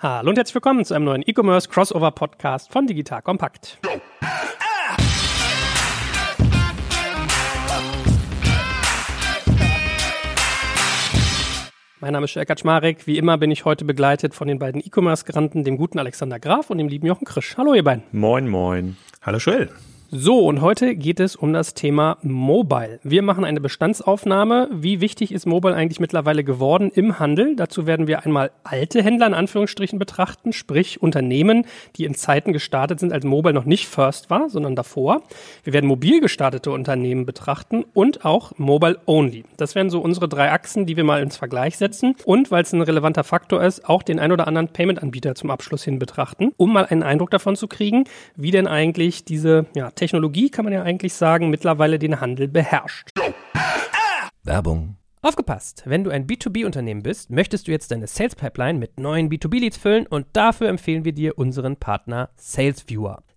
Hallo und herzlich willkommen zu einem neuen E-Commerce Crossover Podcast von Digital Kompakt. Mein Name ist Sherka Kaczmarek. Wie immer bin ich heute begleitet von den beiden E-Commerce-Granten, dem guten Alexander Graf und dem lieben Jochen Krisch. Hallo ihr beiden. Moin, moin. Hallo Joel. So, und heute geht es um das Thema Mobile. Wir machen eine Bestandsaufnahme. Wie wichtig ist Mobile eigentlich mittlerweile geworden im Handel? Dazu werden wir einmal alte Händler in Anführungsstrichen betrachten, sprich Unternehmen, die in Zeiten gestartet sind, als Mobile noch nicht First war, sondern davor. Wir werden mobil gestartete Unternehmen betrachten und auch Mobile Only. Das wären so unsere drei Achsen, die wir mal ins Vergleich setzen. Und weil es ein relevanter Faktor ist, auch den ein oder anderen Payment-Anbieter zum Abschluss hin betrachten, um mal einen Eindruck davon zu kriegen, wie denn eigentlich diese ja, Technologie, kann man ja eigentlich sagen, mittlerweile den Handel beherrscht. Werbung. Aufgepasst! Wenn du ein B2B-Unternehmen bist, möchtest du jetzt deine Sales Pipeline mit neuen B2B-Leads füllen und dafür empfehlen wir dir unseren Partner SalesViewer.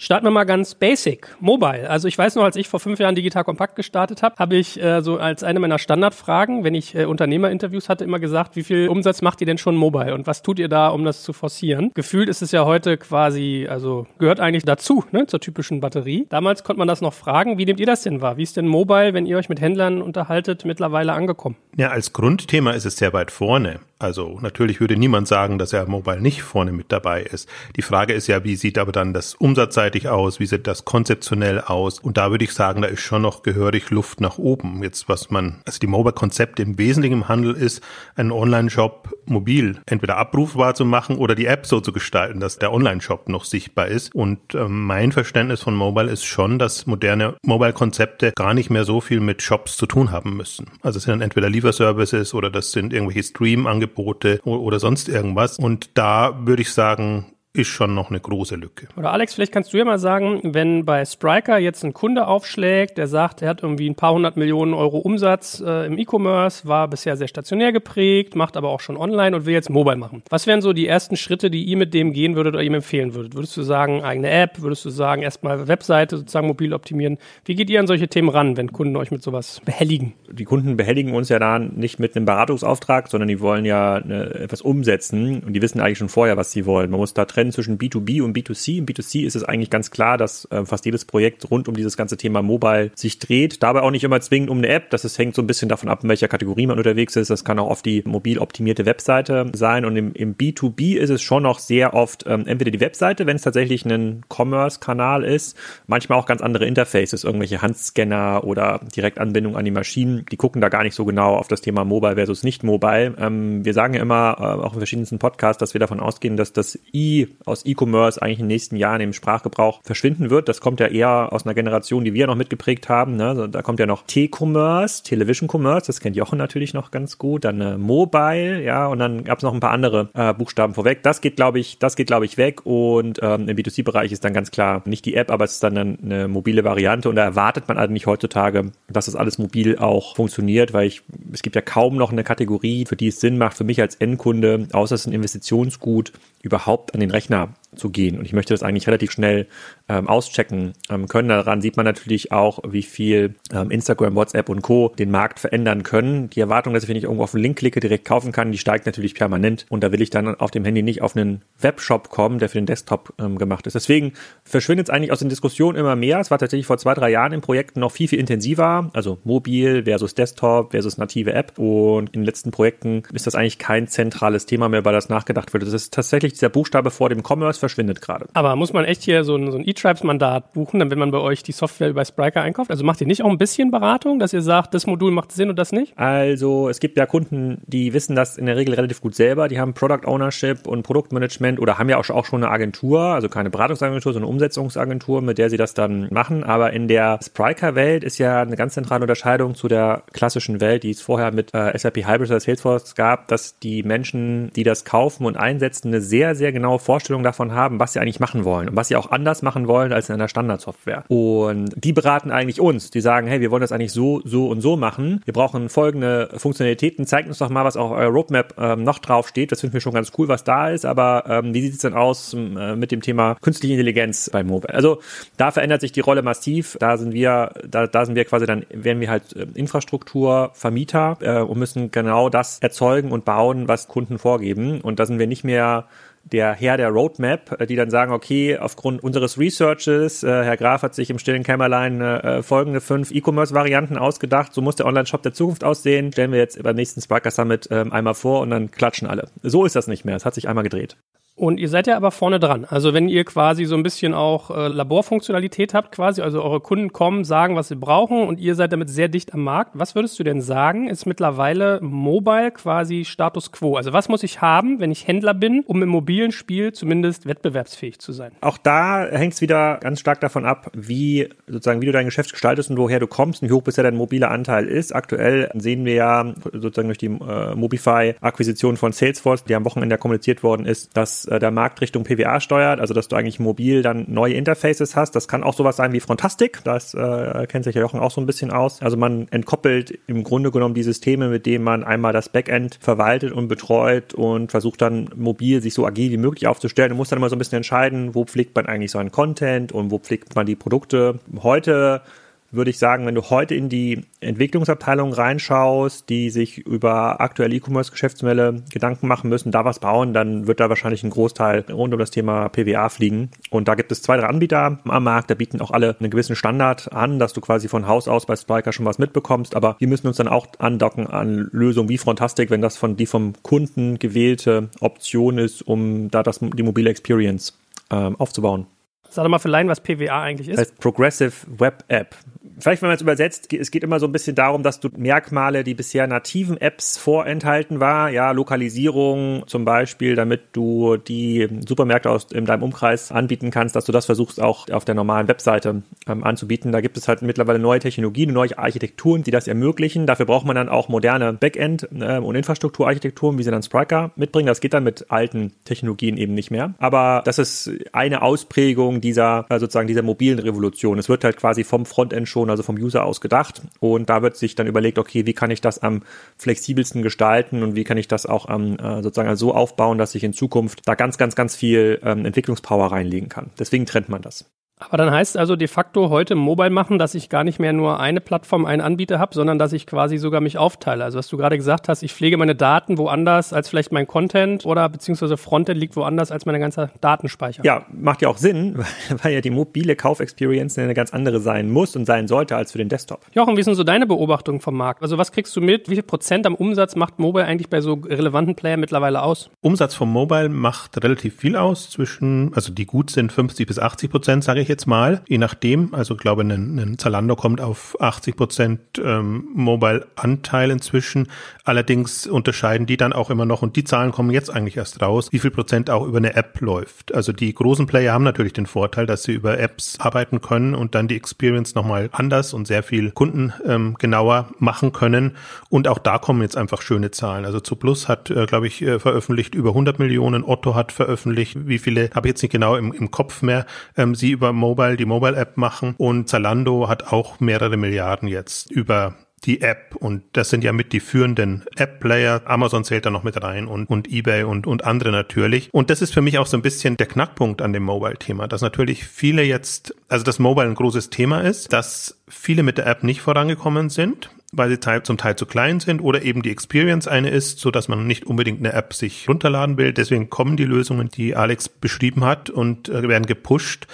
Starten wir mal ganz basic. Mobile. Also ich weiß noch, als ich vor fünf Jahren Digital Kompakt gestartet habe, habe ich äh, so als eine meiner Standardfragen, wenn ich äh, Unternehmerinterviews hatte, immer gesagt, wie viel Umsatz macht ihr denn schon mobile und was tut ihr da, um das zu forcieren? Gefühlt ist es ja heute quasi, also gehört eigentlich dazu, ne, zur typischen Batterie. Damals konnte man das noch fragen. Wie nehmt ihr das denn wahr? Wie ist denn mobile, wenn ihr euch mit Händlern unterhaltet, mittlerweile angekommen? Ja, als Grundthema ist es sehr weit vorne. Also natürlich würde niemand sagen, dass er mobile nicht vorne mit dabei ist. Die Frage ist ja, wie sieht aber dann das Umsatzseite vielseitig aus, wie sieht das konzeptionell aus. Und da würde ich sagen, da ist schon noch gehörig Luft nach oben. Jetzt, was man, also die Mobile-Konzept im Wesentlichen im Handel ist, einen Online-Shop mobil entweder abrufbar zu machen oder die App so zu gestalten, dass der Online-Shop noch sichtbar ist. Und äh, mein Verständnis von Mobile ist schon, dass moderne Mobile-Konzepte gar nicht mehr so viel mit Shops zu tun haben müssen. Also es sind dann entweder Lieferservices oder das sind irgendwelche Stream-Angebote oder sonst irgendwas. Und da würde ich sagen, ist schon noch eine große Lücke. Oder Alex, vielleicht kannst du ja mal sagen, wenn bei Spriker jetzt ein Kunde aufschlägt, der sagt, er hat irgendwie ein paar hundert Millionen Euro Umsatz äh, im E-Commerce, war bisher sehr stationär geprägt, macht aber auch schon online und will jetzt Mobile machen. Was wären so die ersten Schritte, die ihr mit dem gehen würdet oder ihm empfehlen würdet? Würdest du sagen, eigene App? Würdest du sagen, erstmal Webseite sozusagen mobil optimieren? Wie geht ihr an solche Themen ran, wenn Kunden euch mit sowas behelligen? Die Kunden behelligen uns ja da nicht mit einem Beratungsauftrag, sondern die wollen ja eine, etwas umsetzen und die wissen eigentlich schon vorher, was sie wollen. Man muss da trennen zwischen B2B und B2C. Im B2C ist es eigentlich ganz klar, dass äh, fast jedes Projekt rund um dieses ganze Thema Mobile sich dreht. Dabei auch nicht immer zwingend um eine App. Das ist, hängt so ein bisschen davon ab, in welcher Kategorie man unterwegs ist. Das kann auch oft die mobil optimierte Webseite sein. Und im, im B2B ist es schon noch sehr oft ähm, entweder die Webseite, wenn es tatsächlich ein Commerce-Kanal ist, manchmal auch ganz andere Interfaces, irgendwelche Handscanner oder Direktanbindung an die Maschinen. Die gucken da gar nicht so genau auf das Thema Mobile versus nicht Mobile. Ähm, wir sagen ja immer, äh, auch in verschiedensten Podcasts, dass wir davon ausgehen, dass das I aus E-Commerce eigentlich in den nächsten Jahren im Sprachgebrauch verschwinden wird. Das kommt ja eher aus einer Generation, die wir noch mitgeprägt haben. Ne? Also da kommt ja noch T-Commerce, Television Commerce, das kennt Jochen natürlich noch ganz gut. Dann äh, Mobile, ja, und dann gab es noch ein paar andere äh, Buchstaben vorweg. Das geht, glaube ich, das geht, glaube ich, weg. Und ähm, im B2C-Bereich ist dann ganz klar nicht die App, aber es ist dann eine mobile Variante. Und da erwartet man eigentlich heutzutage, dass das alles mobil auch funktioniert, weil ich, es gibt ja kaum noch eine Kategorie, für die es Sinn macht, für mich als Endkunde, außer es ist ein Investitionsgut, überhaupt an den Rechner zu gehen. Und ich möchte das eigentlich relativ schnell ähm, auschecken ähm, können. Daran sieht man natürlich auch, wie viel ähm, Instagram, WhatsApp und Co. den Markt verändern können. Die Erwartung, dass ich, wenn ich irgendwo auf einen Link klicke, direkt kaufen kann, die steigt natürlich permanent. Und da will ich dann auf dem Handy nicht auf einen Webshop kommen, der für den Desktop ähm, gemacht ist. Deswegen verschwindet es eigentlich aus den Diskussionen immer mehr. Es war tatsächlich vor zwei, drei Jahren in Projekten noch viel, viel intensiver. Also mobil versus Desktop versus native App. Und in den letzten Projekten ist das eigentlich kein zentrales Thema mehr, weil das nachgedacht wird. Das ist tatsächlich dieser Buchstabe vor dem Commerce das verschwindet gerade. Aber muss man echt hier so ein, so ein E-Tribes-Mandat buchen, dann wenn man bei euch die Software bei Spriker einkauft? Also macht ihr nicht auch ein bisschen Beratung, dass ihr sagt, das Modul macht Sinn und das nicht? Also es gibt ja Kunden, die wissen das in der Regel relativ gut selber. Die haben Product Ownership und Produktmanagement oder haben ja auch schon eine Agentur, also keine Beratungsagentur, sondern eine Umsetzungsagentur, mit der sie das dann machen. Aber in der Spriker-Welt ist ja eine ganz zentrale Unterscheidung zu der klassischen Welt, die es vorher mit äh, SAP Hybrid oder Salesforce gab, dass die Menschen, die das kaufen und einsetzen, eine sehr, sehr genaue Vorstellung davon haben, was sie eigentlich machen wollen und was sie auch anders machen wollen als in einer Standardsoftware. Und die beraten eigentlich uns. Die sagen, hey, wir wollen das eigentlich so, so und so machen. Wir brauchen folgende Funktionalitäten. Zeigt uns doch mal, was auf eurer Roadmap ähm, noch drauf steht. Das finden wir schon ganz cool, was da ist. Aber ähm, wie sieht es denn aus äh, mit dem Thema künstliche Intelligenz bei Mobile? Also da verändert sich die Rolle massiv. Da sind wir, da, da sind wir quasi dann, werden wir halt äh, Infrastrukturvermieter äh, und müssen genau das erzeugen und bauen, was Kunden vorgeben. Und da sind wir nicht mehr der Herr der Roadmap, äh, die dann sagen, okay, aufgrund unseres Researches, äh, Herr Graf hat sich im stillen Kämmerlein äh, folgende fünf E-Commerce-Varianten ausgedacht, so muss der Online-Shop der Zukunft aussehen, stellen wir jetzt beim nächsten Sparker Summit ähm, einmal vor und dann klatschen alle. So ist das nicht mehr, es hat sich einmal gedreht. Und ihr seid ja aber vorne dran. Also wenn ihr quasi so ein bisschen auch äh, Laborfunktionalität habt quasi, also eure Kunden kommen, sagen, was sie brauchen und ihr seid damit sehr dicht am Markt. Was würdest du denn sagen, ist mittlerweile Mobile quasi Status Quo? Also was muss ich haben, wenn ich Händler bin, um im mobilen Spiel zumindest wettbewerbsfähig zu sein? Auch da hängt es wieder ganz stark davon ab, wie sozusagen, wie du dein Geschäft gestaltest und woher du kommst und wie hoch bisher dein mobiler Anteil ist. Aktuell sehen wir ja sozusagen durch die äh, Mobify-Akquisition von Salesforce, die am Wochenende kommuniziert worden ist, dass äh, der Markt Richtung PWA steuert, also dass du eigentlich mobil dann neue Interfaces hast. Das kann auch sowas sein wie Frontastic, das äh, kennt sich ja Jochen auch so ein bisschen aus. Also man entkoppelt im Grunde genommen die Systeme, mit denen man einmal das Backend verwaltet und betreut und versucht dann mobil sich so agil wie möglich aufzustellen und muss dann immer so ein bisschen entscheiden, wo pflegt man eigentlich seinen Content und wo pflegt man die Produkte. Heute würde ich sagen, wenn du heute in die Entwicklungsabteilung reinschaust, die sich über aktuelle E-Commerce-Geschäftsmodelle Gedanken machen müssen, da was bauen, dann wird da wahrscheinlich ein Großteil rund um das Thema PWA fliegen. Und da gibt es zwei, drei Anbieter am Markt, da bieten auch alle einen gewissen Standard an, dass du quasi von Haus aus bei Spriker schon was mitbekommst. Aber wir müssen uns dann auch andocken an Lösungen wie Frontastic, wenn das von die vom Kunden gewählte Option ist, um da das, die mobile Experience ähm, aufzubauen. Sag doch mal für Laien, was PWA eigentlich ist. Das heißt Progressive Web App vielleicht, wenn man es übersetzt, es geht immer so ein bisschen darum, dass du Merkmale, die bisher nativen Apps vorenthalten war, ja, Lokalisierung zum Beispiel, damit du die Supermärkte aus in deinem Umkreis anbieten kannst, dass du das versuchst auch auf der normalen Webseite ähm, anzubieten. Da gibt es halt mittlerweile neue Technologien, neue Architekturen, die das ermöglichen. Dafür braucht man dann auch moderne Backend- äh, und Infrastrukturarchitekturen, wie sie dann Spriker mitbringen. Das geht dann mit alten Technologien eben nicht mehr. Aber das ist eine Ausprägung dieser, äh, sozusagen dieser mobilen Revolution. Es wird halt quasi vom Frontend schon also vom User aus gedacht. Und da wird sich dann überlegt, okay, wie kann ich das am flexibelsten gestalten und wie kann ich das auch am äh, sozusagen so aufbauen, dass ich in Zukunft da ganz, ganz, ganz viel ähm, Entwicklungspower reinlegen kann. Deswegen trennt man das. Aber dann heißt es also de facto heute Mobile machen, dass ich gar nicht mehr nur eine Plattform, einen Anbieter habe, sondern dass ich quasi sogar mich aufteile. Also was du gerade gesagt hast, ich pflege meine Daten woanders als vielleicht mein Content oder beziehungsweise Frontend liegt woanders als meine ganze Datenspeicher. Ja, macht ja auch Sinn, weil ja die mobile Kaufexperience eine ganz andere sein muss und sein sollte als für den Desktop. Jochen, wie sind so deine Beobachtungen vom Markt? Also was kriegst du mit? Wie viel Prozent am Umsatz macht Mobile eigentlich bei so relevanten Playern mittlerweile aus? Umsatz vom Mobile macht relativ viel aus zwischen, also die gut sind 50 bis 80 Prozent, sage ich ich jetzt mal, je nachdem. Also ich glaube, ein, ein Zalando kommt auf 80 Prozent ähm, Mobile-Anteil inzwischen. Allerdings unterscheiden die dann auch immer noch, und die Zahlen kommen jetzt eigentlich erst raus, wie viel Prozent auch über eine App läuft. Also die großen Player haben natürlich den Vorteil, dass sie über Apps arbeiten können und dann die Experience nochmal anders und sehr viel Kunden ähm, genauer machen können. Und auch da kommen jetzt einfach schöne Zahlen. Also zu Plus hat, äh, glaube ich, äh, veröffentlicht über 100 Millionen. Otto hat veröffentlicht, wie viele, habe ich jetzt nicht genau im, im Kopf mehr, ähm, sie über Mobile, die Mobile-App machen. Und Zalando hat auch mehrere Milliarden jetzt über die App und das sind ja mit die führenden App-Player. Amazon zählt da noch mit rein und, und eBay und, und andere natürlich. Und das ist für mich auch so ein bisschen der Knackpunkt an dem Mobile-Thema, dass natürlich viele jetzt, also das Mobile ein großes Thema ist, dass viele mit der App nicht vorangekommen sind weil sie zum Teil zu klein sind oder eben die Experience eine ist, so dass man nicht unbedingt eine App sich runterladen will. Deswegen kommen die Lösungen, die Alex beschrieben hat und äh, werden gepusht.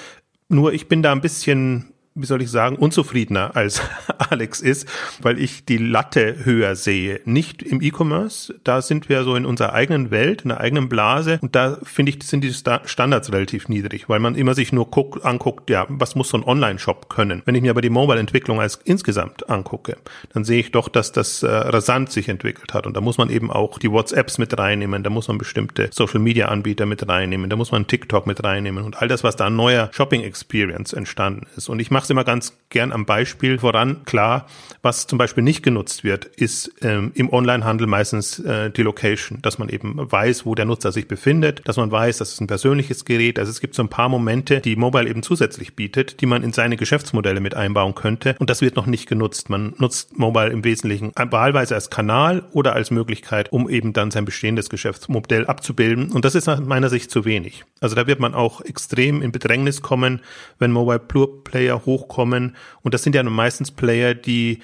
Nur ich bin da ein bisschen wie soll ich sagen, unzufriedener als Alex ist, weil ich die Latte höher sehe. Nicht im E-Commerce, da sind wir so in unserer eigenen Welt, in der eigenen Blase und da finde ich, sind die Standards relativ niedrig, weil man immer sich nur guckt, anguckt, ja, was muss so ein Online-Shop können. Wenn ich mir aber die Mobile-Entwicklung als insgesamt angucke, dann sehe ich doch, dass das äh, rasant sich entwickelt hat und da muss man eben auch die WhatsApps mit reinnehmen, da muss man bestimmte Social-Media-Anbieter mit reinnehmen, da muss man TikTok mit reinnehmen und all das, was da an neuer Shopping-Experience entstanden ist. Und ich mache es immer ganz gern am Beispiel voran. Klar, was zum Beispiel nicht genutzt wird, ist ähm, im Onlinehandel meistens äh, die Location, dass man eben weiß, wo der Nutzer sich befindet, dass man weiß, dass es ein persönliches Gerät. Also es gibt so ein paar Momente, die Mobile eben zusätzlich bietet, die man in seine Geschäftsmodelle mit einbauen könnte. Und das wird noch nicht genutzt. Man nutzt Mobile im Wesentlichen wahlweise als Kanal oder als Möglichkeit, um eben dann sein bestehendes Geschäftsmodell abzubilden. Und das ist nach meiner Sicht zu wenig. Also da wird man auch extrem in Bedrängnis kommen, wenn Mobile Pure Player hochkommen. Und das sind ja meistens Player, die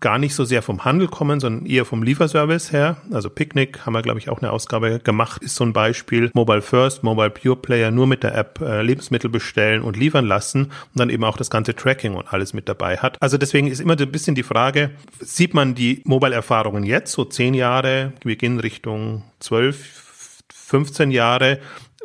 gar nicht so sehr vom Handel kommen, sondern eher vom Lieferservice her. Also Picnic haben wir, glaube ich, auch eine Ausgabe gemacht, ist so ein Beispiel. Mobile First, Mobile Pure Player nur mit der App äh, Lebensmittel bestellen und liefern lassen und dann eben auch das ganze Tracking und alles mit dabei hat. Also deswegen ist immer ein bisschen die Frage, sieht man die Mobile-Erfahrungen jetzt, so zehn Jahre, wir gehen Richtung zwölf, 15 Jahre,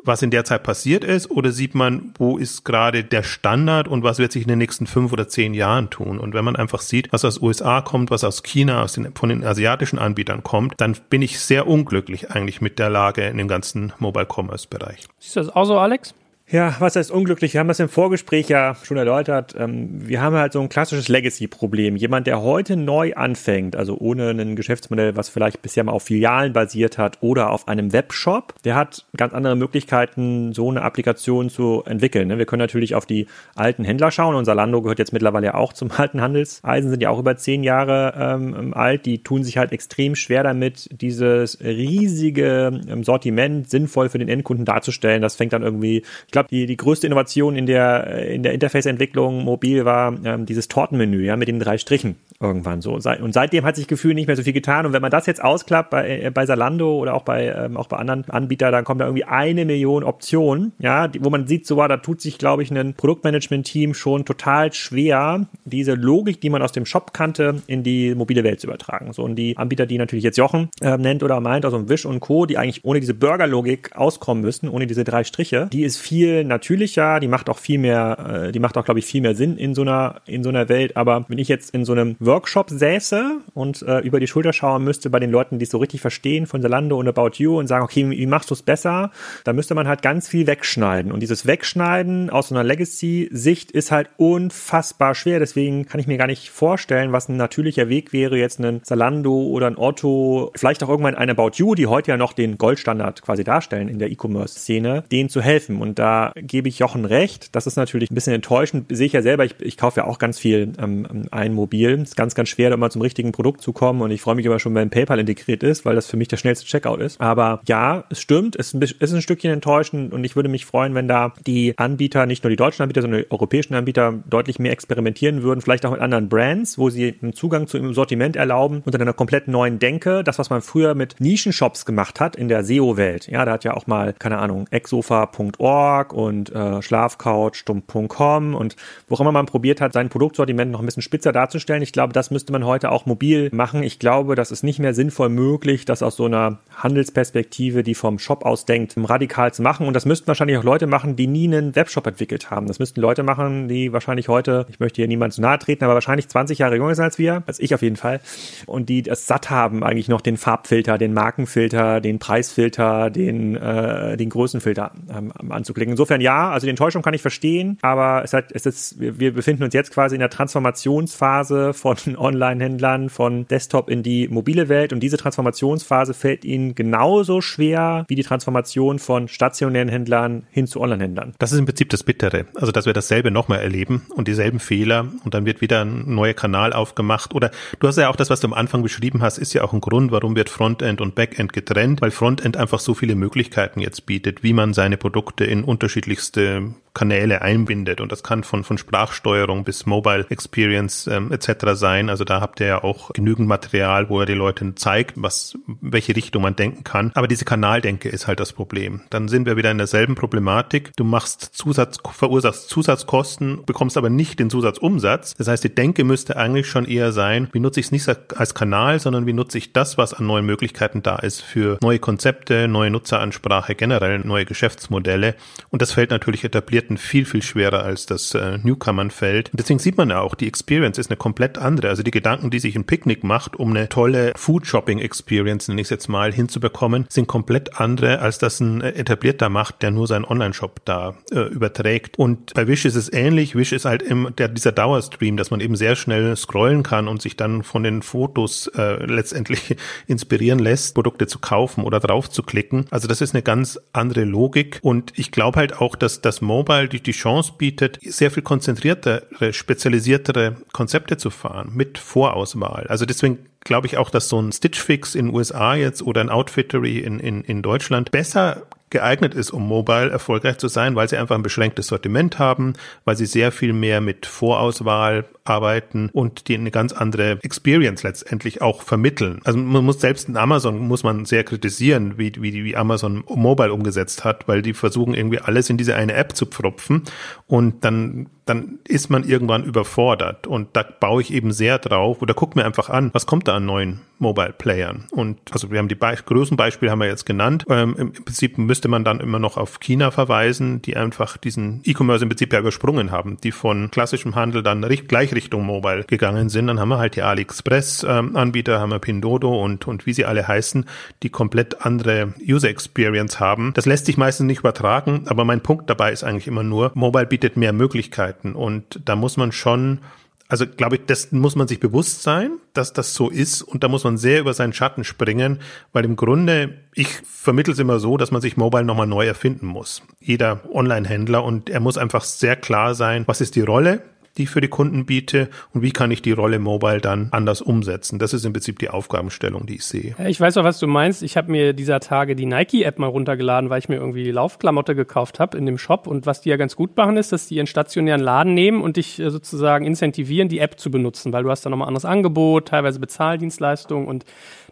was in der Zeit passiert ist, oder sieht man, wo ist gerade der Standard und was wird sich in den nächsten fünf oder zehn Jahren tun? Und wenn man einfach sieht, was aus USA kommt, was aus China, aus den, von den asiatischen Anbietern kommt, dann bin ich sehr unglücklich eigentlich mit der Lage in dem ganzen Mobile Commerce Bereich. Siehst du das auch so, Alex? Ja, was heißt unglücklich? Wir haben das im Vorgespräch ja schon erläutert. Ähm, wir haben halt so ein klassisches Legacy-Problem. Jemand, der heute neu anfängt, also ohne ein Geschäftsmodell, was vielleicht bisher mal auf Filialen basiert hat oder auf einem Webshop, der hat ganz andere Möglichkeiten, so eine Applikation zu entwickeln. Ne? Wir können natürlich auf die alten Händler schauen. Unser Lando gehört jetzt mittlerweile ja auch zum alten Handelseisen, sind ja auch über zehn Jahre ähm, alt. Die tun sich halt extrem schwer damit, dieses riesige ähm, Sortiment sinnvoll für den Endkunden darzustellen. Das fängt dann irgendwie, glaube, die, die größte Innovation in der, in der Interface-Entwicklung mobil war ähm, dieses Tortenmenü, ja, mit den drei Strichen irgendwann so. Und seitdem hat sich gefühlt nicht mehr so viel getan. Und wenn man das jetzt ausklappt bei, äh, bei Salando oder auch bei, ähm, auch bei anderen Anbietern, dann kommt da irgendwie eine Million Optionen, ja, wo man sieht, so, da tut sich, glaube ich, ein Produktmanagement-Team schon total schwer, diese Logik, die man aus dem Shop kannte, in die mobile Welt zu übertragen. So, und die Anbieter, die natürlich jetzt Jochen äh, nennt oder meint, also Wish und Co., die eigentlich ohne diese Burger-Logik auskommen müssten, ohne diese drei Striche, die ist viel viel natürlicher, die macht auch viel mehr, äh, die macht auch, glaube ich, viel mehr Sinn in so einer, in so einer Welt. Aber wenn ich jetzt in so einem Workshop säße und äh, über die Schulter schauen müsste bei den Leuten, die es so richtig verstehen von Zalando und About You und sagen, okay, wie machst du es besser? Da müsste man halt ganz viel wegschneiden. Und dieses Wegschneiden aus so einer Legacy-Sicht ist halt unfassbar schwer. Deswegen kann ich mir gar nicht vorstellen, was ein natürlicher Weg wäre, jetzt ein Zalando oder ein Otto, vielleicht auch irgendwann ein About You, die heute ja noch den Goldstandard quasi darstellen in der E-Commerce-Szene, denen zu helfen. Und da gebe ich Jochen recht. Das ist natürlich ein bisschen enttäuschend. Sehe ich ja selber, ich, ich kaufe ja auch ganz viel ähm, ein Mobil. Ist ganz, ganz schwer, da mal zum richtigen Produkt zu kommen. Und ich freue mich immer schon, wenn PayPal integriert ist, weil das für mich der schnellste Checkout ist. Aber ja, es stimmt, es ist ein Stückchen enttäuschend und ich würde mich freuen, wenn da die Anbieter, nicht nur die deutschen Anbieter, sondern die europäischen Anbieter deutlich mehr experimentieren würden, vielleicht auch mit anderen Brands, wo sie einen Zugang zu ihrem Sortiment erlauben unter einer komplett neuen Denke. Das, was man früher mit Nischenshops gemacht hat in der SEO-Welt. Ja, da hat ja auch mal, keine Ahnung, exofa.org und äh, Schlafcouch.com und wo immer man probiert hat, sein Produktsortiment noch ein bisschen spitzer darzustellen. Ich glaube, das müsste man heute auch mobil machen. Ich glaube, das ist nicht mehr sinnvoll möglich, das aus so einer Handelsperspektive, die vom Shop aus denkt, radikal zu machen. Und das müssten wahrscheinlich auch Leute machen, die nie einen Webshop entwickelt haben. Das müssten Leute machen, die wahrscheinlich heute, ich möchte hier niemand zu nahe treten, aber wahrscheinlich 20 Jahre jünger sind als wir, als ich auf jeden Fall, und die es satt haben, eigentlich noch den Farbfilter, den Markenfilter, den Preisfilter, den, äh, den Größenfilter ähm, anzuklicken. Insofern ja, also die Enttäuschung kann ich verstehen, aber es hat, es ist, wir befinden uns jetzt quasi in der Transformationsphase von Online-Händlern von Desktop in die mobile Welt und diese Transformationsphase fällt ihnen genauso schwer wie die Transformation von stationären Händlern hin zu Online-Händlern. Das ist im Prinzip das Bittere, also dass wir dasselbe nochmal erleben und dieselben Fehler und dann wird wieder ein neuer Kanal aufgemacht oder du hast ja auch das, was du am Anfang beschrieben hast, ist ja auch ein Grund, warum wird Frontend und Backend getrennt, weil Frontend einfach so viele Möglichkeiten jetzt bietet, wie man seine Produkte in unterschiedlichsten verschiedenste Kanäle einbindet und das kann von, von Sprachsteuerung bis Mobile Experience ähm, etc. sein sein. Also da habt ihr ja auch genügend Material, wo er die Leute zeigt, was, welche Richtung man denken kann. Aber diese Kanaldenke ist halt das Problem. Dann sind wir wieder in derselben Problematik. Du machst Zusatz, verursachst Zusatzkosten, bekommst aber nicht den Zusatzumsatz. Das heißt, die Denke müsste eigentlich schon eher sein, wie nutze ich es nicht als Kanal, sondern wie nutze ich das, was an neuen Möglichkeiten da ist für neue Konzepte, neue Nutzeransprache, generell neue Geschäftsmodelle. Und das fällt natürlich etablierten viel, viel schwerer als das äh, Newcomern fällt. Und deswegen sieht man ja auch, die Experience ist eine komplett andere. Also die Gedanken, die sich ein Picknick macht, um eine tolle Food-Shopping-Experience, nenne ich es jetzt mal, hinzubekommen, sind komplett andere, als das ein äh, etablierter macht, der nur seinen Online-Shop da äh, überträgt. Und bei Wish ist es ähnlich. Wish ist halt im, der, dieser Dauerstream, dass man eben sehr schnell scrollen kann und sich dann von den Fotos äh, letztendlich inspirieren lässt, Produkte zu kaufen oder drauf zu klicken. Also das ist eine ganz andere Logik. Und ich glaube halt auch, dass das Mobile die, die Chance bietet, sehr viel konzentriertere, spezialisiertere Konzepte zu fahren mit Vorauswahl. Also deswegen glaube ich auch, dass so ein Stitch Fix in USA jetzt oder ein Outfittery in, in, in Deutschland besser geeignet ist, um mobile erfolgreich zu sein, weil sie einfach ein beschränktes Sortiment haben, weil sie sehr viel mehr mit Vorauswahl arbeiten und die eine ganz andere Experience letztendlich auch vermitteln. Also man muss selbst in Amazon muss man sehr kritisieren, wie, wie, wie Amazon Mobile umgesetzt hat, weil die versuchen irgendwie alles in diese eine App zu pfropfen und dann dann ist man irgendwann überfordert. Und da baue ich eben sehr drauf oder guck mir einfach an, was kommt da an neuen Mobile Playern. Und also wir haben die Be größten Beispiele haben wir jetzt genannt. Ähm, Im Prinzip müsste man dann immer noch auf China verweisen, die einfach diesen E-Commerce im Prinzip ja übersprungen haben, die von klassischem Handel dann gleich Richtung Mobile gegangen sind. Dann haben wir halt die AliExpress-Anbieter, ähm, haben wir Pindodo und, und wie sie alle heißen, die komplett andere User Experience haben. Das lässt sich meistens nicht übertragen, aber mein Punkt dabei ist eigentlich immer nur, Mobile bietet mehr Möglichkeiten und da muss man schon also glaube ich, das muss man sich bewusst sein, dass das so ist und da muss man sehr über seinen Schatten springen, weil im Grunde, ich vermittle es immer so, dass man sich Mobile nochmal neu erfinden muss. Jeder Online-Händler und er muss einfach sehr klar sein, was ist die Rolle, die ich für die Kunden biete und wie kann ich die Rolle Mobile dann anders umsetzen. Das ist im Prinzip die Aufgabenstellung, die ich sehe. Ich weiß auch, was du meinst. Ich habe mir dieser Tage die Nike-App mal runtergeladen, weil ich mir irgendwie Laufklamotte gekauft habe in dem Shop. Und was die ja ganz gut machen, ist, dass die ihren stationären Laden nehmen und dich äh, sozusagen incentivieren, die App zu benutzen, weil du hast da nochmal anderes Angebot, teilweise Bezahldienstleistungen und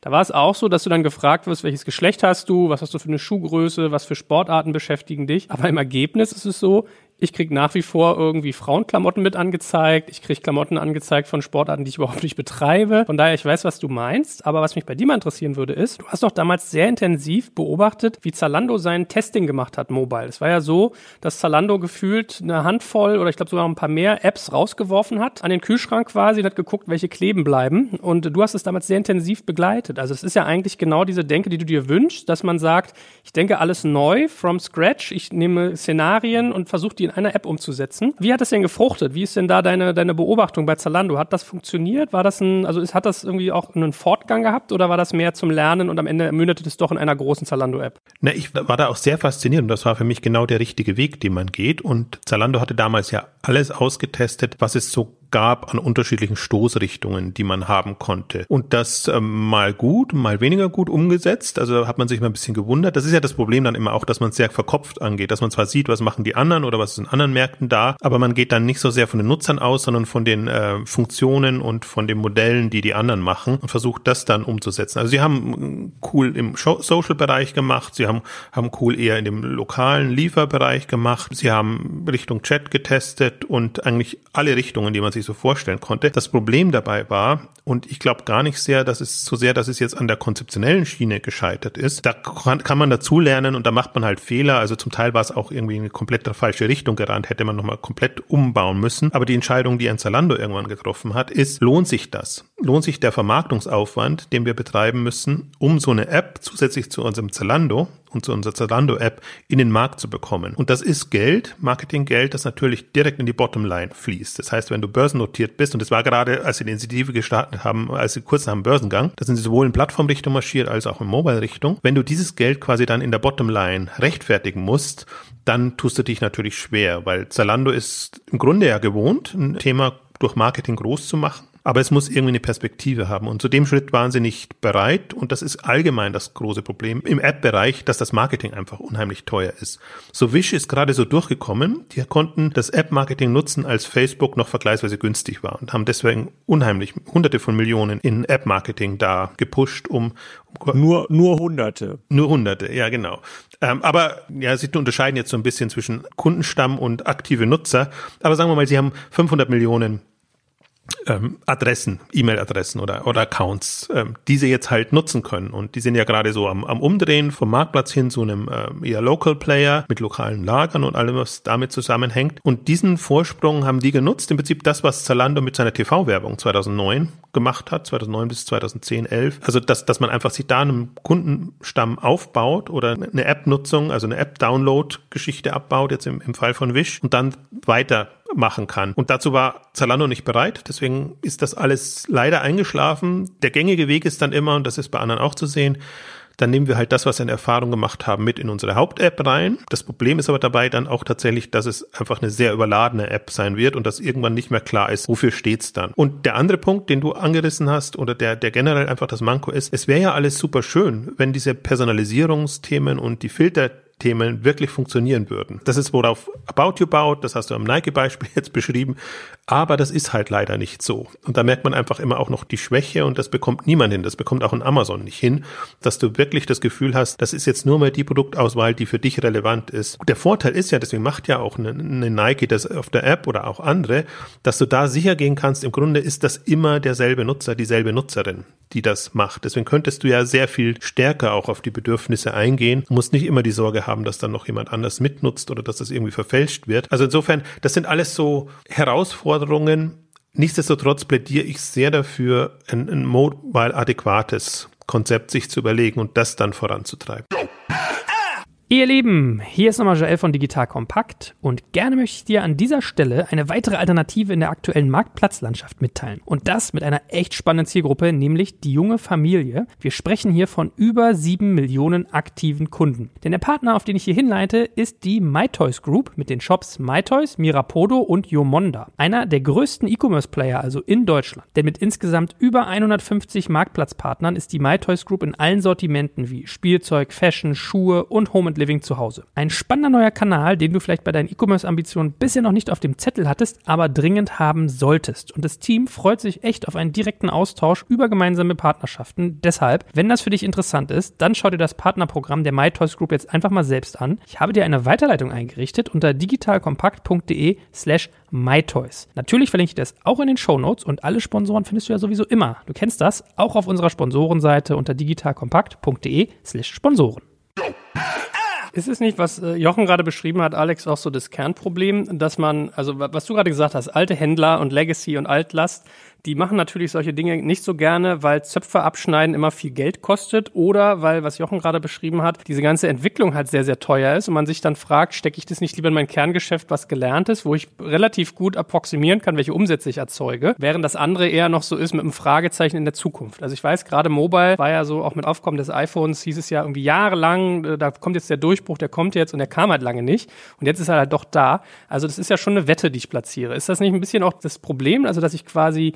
da war es auch so, dass du dann gefragt wirst, welches Geschlecht hast du, was hast du für eine Schuhgröße, was für Sportarten beschäftigen dich. Aber im Ergebnis ist es so, ich krieg nach wie vor irgendwie Frauenklamotten mit angezeigt. Ich krieg Klamotten angezeigt von Sportarten, die ich überhaupt nicht betreibe. Von daher, ich weiß, was du meinst. Aber was mich bei dir mal interessieren würde, ist, du hast doch damals sehr intensiv beobachtet, wie Zalando sein Testing gemacht hat, mobile. Es war ja so, dass Zalando gefühlt eine Handvoll oder ich glaube sogar ein paar mehr Apps rausgeworfen hat, an den Kühlschrank quasi und hat geguckt, welche kleben bleiben. Und du hast es damals sehr intensiv begleitet. Also es ist ja eigentlich genau diese Denke, die du dir wünschst, dass man sagt, ich denke alles neu, from scratch. Ich nehme Szenarien und versuche die in einer App umzusetzen. Wie hat das denn gefruchtet? Wie ist denn da deine, deine Beobachtung bei Zalando? Hat das funktioniert? War das ein, also ist, hat das irgendwie auch einen Fortgang gehabt oder war das mehr zum Lernen und am Ende mündete es doch in einer großen Zalando-App? Ne, ich war da auch sehr fasziniert und das war für mich genau der richtige Weg, den man geht. Und Zalando hatte damals ja alles ausgetestet, was es so gab an unterschiedlichen Stoßrichtungen, die man haben konnte. Und das ähm, mal gut, mal weniger gut umgesetzt. Also hat man sich mal ein bisschen gewundert. Das ist ja das Problem dann immer auch, dass man es sehr verkopft angeht, dass man zwar sieht, was machen die anderen oder was ist in anderen Märkten da, aber man geht dann nicht so sehr von den Nutzern aus, sondern von den äh, Funktionen und von den Modellen, die die anderen machen und versucht das dann umzusetzen. Also sie haben cool im Social-Bereich gemacht, sie haben, haben cool eher in dem lokalen Lieferbereich gemacht, sie haben Richtung Chat getestet und eigentlich alle Richtungen, die man sich sich so vorstellen konnte. Das Problem dabei war, und ich glaube gar nicht sehr, dass es so sehr, dass es jetzt an der konzeptionellen Schiene gescheitert ist. Da kann, kann man dazulernen und da macht man halt Fehler. Also zum Teil war es auch irgendwie in eine komplett falsche Richtung gerannt, hätte man nochmal komplett umbauen müssen. Aber die Entscheidung, die ein Zalando irgendwann getroffen hat, ist, lohnt sich das? Lohnt sich der Vermarktungsaufwand, den wir betreiben müssen, um so eine App zusätzlich zu unserem Zalando und zu unserer Zalando-App in den Markt zu bekommen. Und das ist Geld, Marketinggeld, das natürlich direkt in die Bottomline fließt. Das heißt, wenn du börsennotiert bist, und das war gerade, als sie die Initiative gestartet haben, als sie kurz nach dem Börsengang, da sind sie sowohl in Plattformrichtung marschiert als auch in Mobile-Richtung. Wenn du dieses Geld quasi dann in der Bottomline rechtfertigen musst, dann tust du dich natürlich schwer, weil Zalando ist im Grunde ja gewohnt, ein Thema durch Marketing groß zu machen aber es muss irgendwie eine Perspektive haben. Und zu dem Schritt waren sie nicht bereit. Und das ist allgemein das große Problem im App-Bereich, dass das Marketing einfach unheimlich teuer ist. So Wish ist gerade so durchgekommen. Die konnten das App-Marketing nutzen, als Facebook noch vergleichsweise günstig war und haben deswegen unheimlich hunderte von Millionen in App-Marketing da gepusht, um, nur, nur Hunderte. Nur Hunderte, ja, genau. Ähm, aber ja, sie unterscheiden jetzt so ein bisschen zwischen Kundenstamm und aktive Nutzer. Aber sagen wir mal, sie haben 500 Millionen ähm, Adressen, E-Mail-Adressen oder, oder Accounts, ähm, die sie jetzt halt nutzen können. Und die sind ja gerade so am, am Umdrehen vom Marktplatz hin zu einem äh, eher Local Player mit lokalen Lagern und allem, was damit zusammenhängt. Und diesen Vorsprung haben die genutzt. Im Prinzip das, was Zalando mit seiner TV-Werbung 2009 gemacht hat, 2009 bis 2010, 11. Also, dass, dass man einfach sich da einen Kundenstamm aufbaut oder eine App-Nutzung, also eine App-Download-Geschichte abbaut, jetzt im, im Fall von Wish, und dann weiter machen kann. Und dazu war Zalando nicht bereit. Deswegen ist das alles leider eingeschlafen. Der gängige Weg ist dann immer, und das ist bei anderen auch zu sehen, dann nehmen wir halt das, was wir in Erfahrung gemacht haben, mit in unsere Haupt-App rein. Das Problem ist aber dabei dann auch tatsächlich, dass es einfach eine sehr überladene App sein wird und dass irgendwann nicht mehr klar ist, wofür steht's dann. Und der andere Punkt, den du angerissen hast oder der, der generell einfach das Manko ist, es wäre ja alles super schön, wenn diese Personalisierungsthemen und die Filter Themen wirklich funktionieren würden. Das ist, worauf About You baut, das hast du am Nike-Beispiel jetzt beschrieben, aber das ist halt leider nicht so. Und da merkt man einfach immer auch noch die Schwäche und das bekommt niemand hin, das bekommt auch ein Amazon nicht hin, dass du wirklich das Gefühl hast, das ist jetzt nur mal die Produktauswahl, die für dich relevant ist. Der Vorteil ist ja, deswegen macht ja auch eine, Nike das auf der App oder auch andere, dass du da sicher gehen kannst, im Grunde ist das immer derselbe Nutzer, dieselbe Nutzerin, die das macht. Deswegen könntest du ja sehr viel stärker auch auf die Bedürfnisse eingehen, du musst nicht immer die Sorge haben, haben, dass dann noch jemand anders mitnutzt oder dass das irgendwie verfälscht wird. Also insofern, das sind alles so Herausforderungen. Nichtsdestotrotz plädiere ich sehr dafür, ein, ein mobile adäquates Konzept sich zu überlegen und das dann voranzutreiben. Ihr Lieben, hier ist nochmal Joel von Digital Kompakt und gerne möchte ich dir an dieser Stelle eine weitere Alternative in der aktuellen Marktplatzlandschaft mitteilen. Und das mit einer echt spannenden Zielgruppe, nämlich die junge Familie. Wir sprechen hier von über sieben Millionen aktiven Kunden. Denn der Partner, auf den ich hier hinleite, ist die MyToys Group mit den Shops MyToys, Mirapodo und Yomonda. Einer der größten E-Commerce-Player also in Deutschland. Denn mit insgesamt über 150 Marktplatzpartnern ist die MyToys Group in allen Sortimenten wie Spielzeug, Fashion, Schuhe und Home Living zu Hause. Ein spannender neuer Kanal, den du vielleicht bei deinen E-Commerce-Ambitionen bisher noch nicht auf dem Zettel hattest, aber dringend haben solltest. Und das Team freut sich echt auf einen direkten Austausch über gemeinsame Partnerschaften. Deshalb, wenn das für dich interessant ist, dann schau dir das Partnerprogramm der MyToys Group jetzt einfach mal selbst an. Ich habe dir eine Weiterleitung eingerichtet unter digitalkompakt.de slash MyToys. Natürlich verlinke ich das auch in den Show Notes und alle Sponsoren findest du ja sowieso immer. Du kennst das, auch auf unserer Sponsorenseite unter digitalkompakt.de slash Sponsoren. Ist es nicht, was äh, Jochen gerade beschrieben hat, Alex, auch so das Kernproblem, dass man, also was du gerade gesagt hast, alte Händler und Legacy und Altlast, die machen natürlich solche Dinge nicht so gerne, weil Zöpfe abschneiden immer viel Geld kostet oder weil, was Jochen gerade beschrieben hat, diese ganze Entwicklung halt sehr, sehr teuer ist und man sich dann fragt, stecke ich das nicht lieber in mein Kerngeschäft, was gelernt ist, wo ich relativ gut approximieren kann, welche Umsätze ich erzeuge, während das andere eher noch so ist mit einem Fragezeichen in der Zukunft. Also ich weiß, gerade Mobile war ja so, auch mit Aufkommen des iPhones hieß es ja irgendwie jahrelang, äh, da kommt jetzt der Durchbruch, der kommt jetzt und der kam halt lange nicht und jetzt ist er halt doch da. Also das ist ja schon eine Wette, die ich platziere. Ist das nicht ein bisschen auch das Problem, also dass ich quasi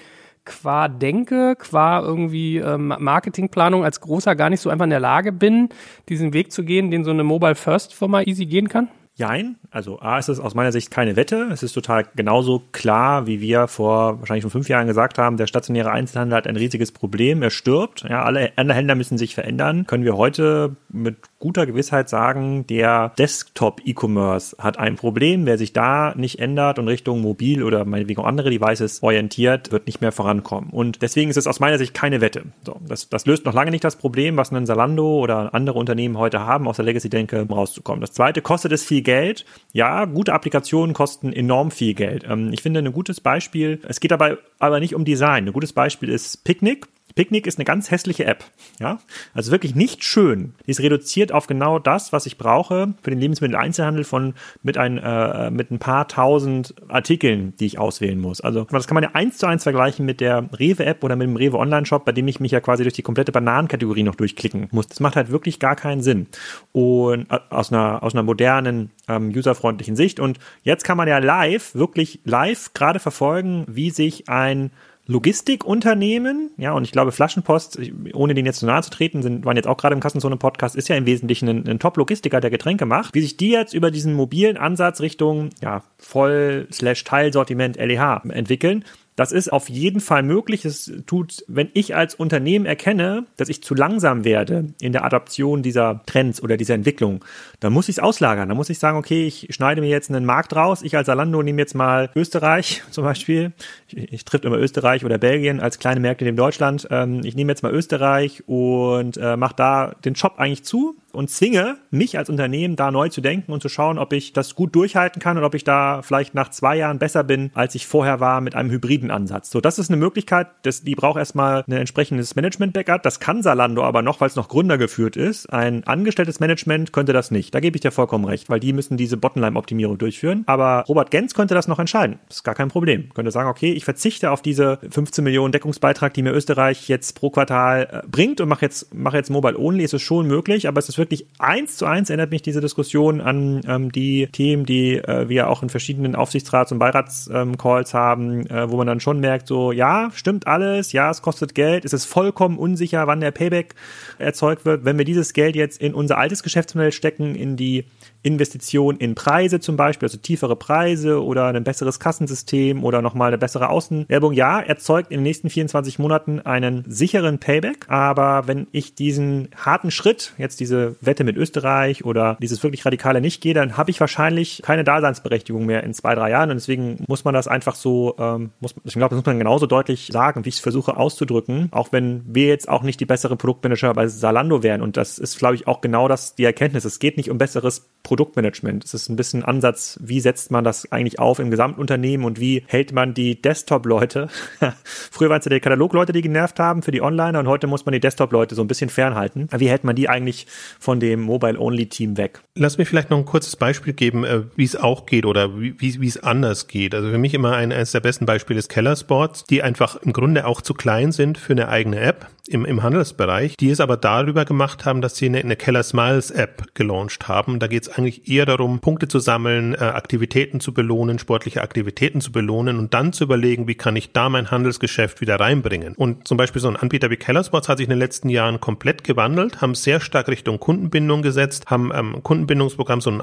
qua Denke, qua irgendwie ähm, Marketingplanung als Großer gar nicht so einfach in der Lage bin, diesen Weg zu gehen, den so eine Mobile First Firma easy gehen kann? Jein. Also A ist es aus meiner Sicht keine Wette. Es ist total genauso klar, wie wir vor wahrscheinlich schon fünf Jahren gesagt haben, der stationäre Einzelhandel hat ein riesiges Problem. Er stirbt. Ja, alle Händler müssen sich verändern. Können wir heute mit guter Gewissheit sagen, der Desktop-E-Commerce hat ein Problem. Wer sich da nicht ändert und Richtung mobil oder meinetwegen andere Devices orientiert, wird nicht mehr vorankommen. Und deswegen ist es aus meiner Sicht keine Wette. So, das, das löst noch lange nicht das Problem, was ein Zalando oder andere Unternehmen heute haben, aus der Legacy-Denke rauszukommen. Das zweite kostet es viel Geld. Ja, gute Applikationen kosten enorm viel Geld. Ähm, ich finde ein gutes Beispiel, es geht dabei aber nicht um Design. Ein gutes Beispiel ist Picnic. Picnic ist eine ganz hässliche App. Ja, also wirklich nicht schön. Die ist reduziert auf genau das, was ich brauche für den Lebensmitteleinzelhandel von mit ein äh, mit ein paar tausend Artikeln, die ich auswählen muss. Also das kann man ja eins zu eins vergleichen mit der Rewe App oder mit dem Rewe Online Shop, bei dem ich mich ja quasi durch die komplette Bananenkategorie noch durchklicken muss. Das macht halt wirklich gar keinen Sinn. Und äh, aus einer aus einer modernen ähm, userfreundlichen Sicht. Und jetzt kann man ja live wirklich live gerade verfolgen, wie sich ein Logistikunternehmen, ja, und ich glaube, Flaschenpost, ohne den jetzt zu nahe zu treten, sind, waren jetzt auch gerade im Kassenzone-Podcast, ist ja im Wesentlichen ein, ein Top-Logistiker, der Getränke macht. Wie sich die jetzt über diesen mobilen Ansatz Richtung, ja, Voll-Teilsortiment LEH entwickeln, das ist auf jeden Fall möglich. Es tut, wenn ich als Unternehmen erkenne, dass ich zu langsam werde in der Adaption dieser Trends oder dieser Entwicklung, dann muss ich es auslagern. Dann muss ich sagen, okay, ich schneide mir jetzt einen Markt raus. Ich als Zalando nehme jetzt mal Österreich zum Beispiel. Ich, ich trifft immer Österreich oder Belgien als kleine Märkte in Deutschland. Ähm, ich nehme jetzt mal Österreich und äh, mache da den Shop eigentlich zu und zwinge mich als Unternehmen da neu zu denken und zu schauen, ob ich das gut durchhalten kann und ob ich da vielleicht nach zwei Jahren besser bin, als ich vorher war mit einem hybriden Ansatz. So, das ist eine Möglichkeit, das, die braucht erstmal ein entsprechendes Management-Backup. Das kann Salando aber noch, weil es noch Gründer geführt ist. Ein angestelltes Management könnte das nicht. Da gebe ich dir vollkommen recht, weil die müssen diese Bottomline-Optimierung durchführen. Aber Robert Gens könnte das noch entscheiden. Das ist gar kein Problem. Könnte sagen, okay, ich verzichte auf diese 15 Millionen Deckungsbeitrag, die mir Österreich jetzt pro Quartal äh, bringt und mache jetzt, mache jetzt Mobile Only. Es ist schon möglich, aber es ist wirklich eins zu eins erinnert mich diese Diskussion an ähm, die Themen, die äh, wir auch in verschiedenen Aufsichtsrats- und Beiratscalls ähm, haben, äh, wo man dann schon merkt, so, ja, stimmt alles, ja, es kostet Geld, es ist vollkommen unsicher, wann der Payback erzeugt wird. Wenn wir dieses Geld jetzt in unser altes Geschäftsmodell stecken, in die Investition in Preise zum Beispiel, also tiefere Preise oder ein besseres Kassensystem oder nochmal eine bessere Außenwerbung. Ja, erzeugt in den nächsten 24 Monaten einen sicheren Payback. Aber wenn ich diesen harten Schritt, jetzt diese Wette mit Österreich oder dieses wirklich radikale nicht gehe, dann habe ich wahrscheinlich keine Daseinsberechtigung mehr in zwei, drei Jahren. Und deswegen muss man das einfach so, ähm, muss, ich glaube, das muss man genauso deutlich sagen, wie ich es versuche auszudrücken. Auch wenn wir jetzt auch nicht die bessere Produktmanager bei Salando wären. Und das ist, glaube ich, auch genau das die Erkenntnis. Es geht nicht um besseres Produktmanagement. Es ist ein bisschen Ansatz, wie setzt man das eigentlich auf im Gesamtunternehmen und wie hält man die Desktop-Leute, früher waren es ja die Katalog-Leute, die genervt haben für die Onliner und heute muss man die Desktop-Leute so ein bisschen fernhalten. Wie hält man die eigentlich von dem Mobile-Only-Team weg? Lass mir vielleicht noch ein kurzes Beispiel geben, äh, wie es auch geht oder wie, wie es anders geht. Also für mich immer ein, eines der besten Beispiele ist Keller Sports, die einfach im Grunde auch zu klein sind für eine eigene App im, im Handelsbereich, die es aber darüber gemacht haben, dass sie eine, eine Keller Smiles App gelauncht haben. Da geht es eigentlich eher darum, Punkte zu sammeln, äh, Aktivitäten zu belohnen, sportliche Aktivitäten zu belohnen und dann zu überlegen, wie kann ich da mein Handelsgeschäft wieder reinbringen. Und zum Beispiel so ein Anbieter wie Kellersports hat sich in den letzten Jahren komplett gewandelt, haben sehr stark Richtung Kundenbindung gesetzt, haben ähm, Kundenbindungsprogramm, so, ein,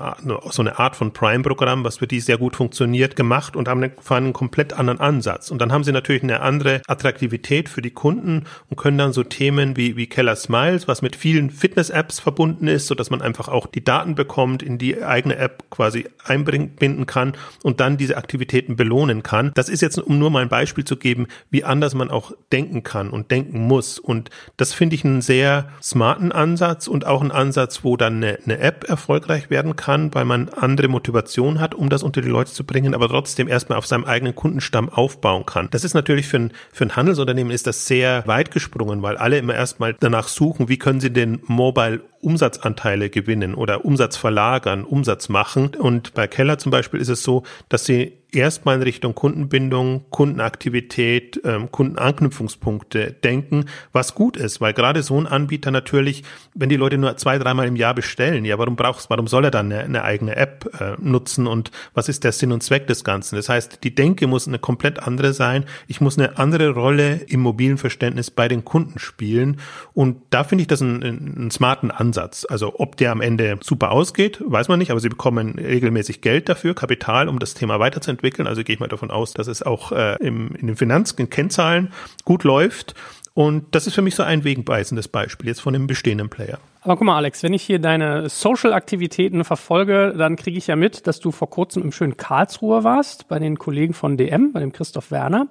so eine Art von Prime-Programm, was für die sehr gut funktioniert, gemacht und haben einen, einen komplett anderen Ansatz. Und dann haben sie natürlich eine andere Attraktivität für die Kunden und können dann so Themen wie, wie Keller Smiles, was mit vielen Fitness-Apps verbunden ist, so dass man einfach auch die Daten bekommt, in die eigene App quasi einbinden kann und dann diese Aktivitäten belohnen kann. Das ist jetzt, um nur mal ein Beispiel zu geben, wie anders man auch denken kann und denken muss. Und das finde ich einen sehr smarten Ansatz und auch einen Ansatz, wo dann eine, eine App erfolgreich werden kann, weil man andere Motivation hat, um das unter die Leute zu bringen, aber trotzdem erstmal auf seinem eigenen Kundenstamm aufbauen kann. Das ist natürlich für ein, für ein Handelsunternehmen ist das sehr weit gesprungen, weil alle immer erstmal danach suchen, wie können sie den Mobile Umsatzanteile gewinnen oder Umsatz verlagern, Umsatz machen. Und bei Keller zum Beispiel ist es so, dass sie erstmal in Richtung Kundenbindung, Kundenaktivität, ähm, Kundenanknüpfungspunkte denken, was gut ist, weil gerade so ein Anbieter natürlich, wenn die Leute nur zwei, dreimal im Jahr bestellen, ja, warum brauchst, warum soll er dann eine, eine eigene App äh, nutzen und was ist der Sinn und Zweck des Ganzen? Das heißt, die Denke muss eine komplett andere sein. Ich muss eine andere Rolle im mobilen Verständnis bei den Kunden spielen und da finde ich das einen, einen smarten Ansatz. Also ob der am Ende super ausgeht, weiß man nicht, aber sie bekommen regelmäßig Geld dafür, Kapital, um das Thema weiterzuentwickeln entwickeln. Also gehe ich mal davon aus, dass es auch äh, im, in den Finanzkennzahlen gut läuft. Und das ist für mich so ein wegenbeißendes Beispiel jetzt von dem bestehenden Player. Aber guck mal, Alex, wenn ich hier deine Social-Aktivitäten verfolge, dann kriege ich ja mit, dass du vor kurzem im schönen Karlsruhe warst, bei den Kollegen von DM, bei dem Christoph Werner.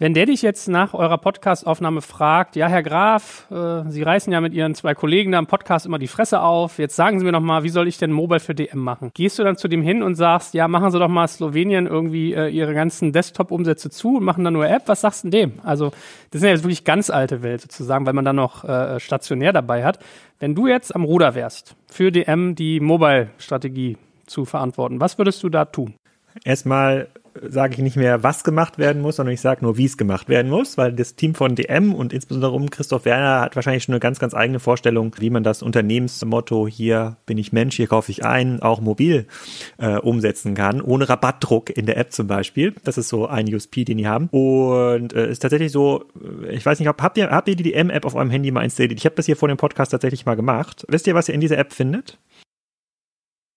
Wenn der dich jetzt nach eurer Podcastaufnahme fragt, ja, Herr Graf, äh, Sie reißen ja mit Ihren zwei Kollegen da im Podcast immer die Fresse auf. Jetzt sagen Sie mir doch mal, wie soll ich denn Mobile für DM machen? Gehst du dann zu dem hin und sagst, ja, machen Sie doch mal Slowenien irgendwie äh, Ihre ganzen Desktop-Umsätze zu und machen dann nur App? Was sagst du dem? Also, das ist ja jetzt wirklich ganz alte Welt sozusagen, weil man dann noch äh, stationär dabei hat. Wenn du jetzt am Ruder wärst, für DM die Mobile-Strategie zu verantworten, was würdest du da tun? Erstmal sage ich nicht mehr, was gemacht werden muss, sondern ich sage nur, wie es gemacht werden muss, weil das Team von DM und insbesondere um Christoph Werner hat wahrscheinlich schon eine ganz, ganz eigene Vorstellung, wie man das Unternehmensmotto hier bin ich Mensch, hier kaufe ich ein, auch mobil äh, umsetzen kann, ohne Rabattdruck in der App zum Beispiel. Das ist so ein USP, den die haben. Und äh, ist tatsächlich so, äh, ich weiß nicht, habt ihr, habt ihr die DM-App auf eurem Handy mal installiert? Ich habe das hier vor dem Podcast tatsächlich mal gemacht. Wisst ihr, was ihr in dieser App findet?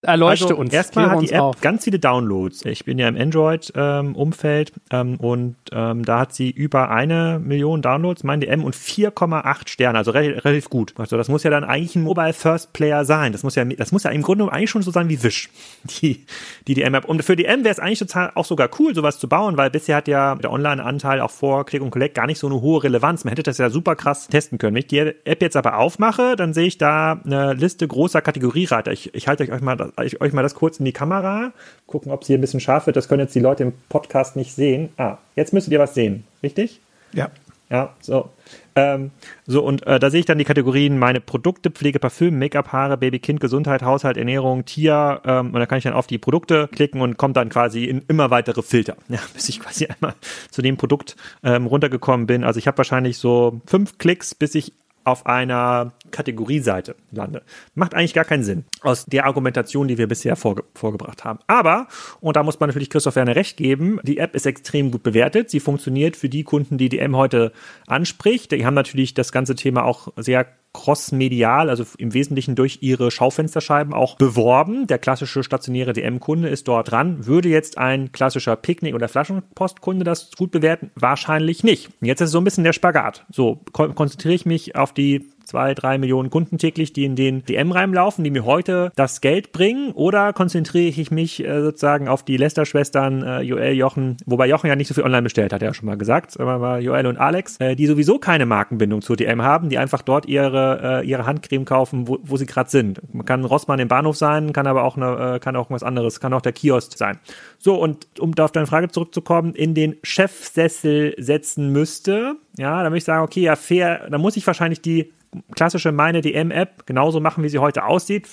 Erleuchte also, uns. Erstmal hat die App auf. ganz viele Downloads. Ich bin ja im Android-Umfeld ähm, ähm, und ähm, da hat sie über eine Million Downloads, mein DM, und 4,8 Sterne, also re relativ gut. Also das muss ja dann eigentlich ein Mobile First Player sein. Das muss ja, das muss ja im Grunde eigentlich schon so sein wie Wish, die, die DM-App. Und für die M wäre es eigentlich total auch sogar cool, sowas zu bauen, weil bisher hat ja der Online-Anteil auch vor Click und Collect gar nicht so eine hohe Relevanz. Man hätte das ja super krass testen können. Wenn ich die App jetzt aber aufmache, dann sehe ich da eine Liste großer Kategoriereiter. Ich, ich halte euch mal ich euch mal das kurz in die Kamera. Gucken, ob es hier ein bisschen scharf wird. Das können jetzt die Leute im Podcast nicht sehen. Ah, jetzt müsstet ihr was sehen, richtig? Ja. Ja, so. Ähm, so, und äh, da sehe ich dann die Kategorien meine Produkte, Pflege, Parfüm, Make-up, Haare, Baby, Kind, Gesundheit, Haushalt, Ernährung, Tier. Ähm, und da kann ich dann auf die Produkte klicken und kommt dann quasi in immer weitere Filter. Ja, bis ich quasi einmal zu dem Produkt ähm, runtergekommen bin. Also ich habe wahrscheinlich so fünf Klicks, bis ich auf einer Kategorieseite lande. Macht eigentlich gar keinen Sinn aus der Argumentation, die wir bisher vorge vorgebracht haben. Aber, und da muss man natürlich Christoph Werner recht geben, die App ist extrem gut bewertet. Sie funktioniert für die Kunden, die die M heute anspricht. Die haben natürlich das ganze Thema auch sehr cross-medial, also im Wesentlichen durch ihre Schaufensterscheiben auch beworben. Der klassische stationäre DM-Kunde ist dort dran. Würde jetzt ein klassischer Picknick- oder Flaschenpostkunde das gut bewerten? Wahrscheinlich nicht. Jetzt ist so ein bisschen der Spagat. So, konzentriere ich mich auf die zwei, drei Millionen Kunden täglich, die in den DM reinlaufen, die mir heute das Geld bringen? Oder konzentriere ich mich äh, sozusagen auf die Lester-Schwestern äh, Joel, Jochen, wobei Jochen ja nicht so viel online bestellt, hat er ja schon mal gesagt, aber Joel und Alex, äh, die sowieso keine Markenbindung zur DM haben, die einfach dort ihre, äh, ihre Handcreme kaufen, wo, wo sie gerade sind. Man kann Rossmann im Bahnhof sein, kann aber auch eine, äh, kann auch was anderes, kann auch der Kiosk sein. So, und um da auf deine Frage zurückzukommen, in den Chefsessel setzen müsste, ja, da würde ich sagen, okay, ja, fair, da muss ich wahrscheinlich die klassische meine DM-App genauso machen, wie sie heute aussieht.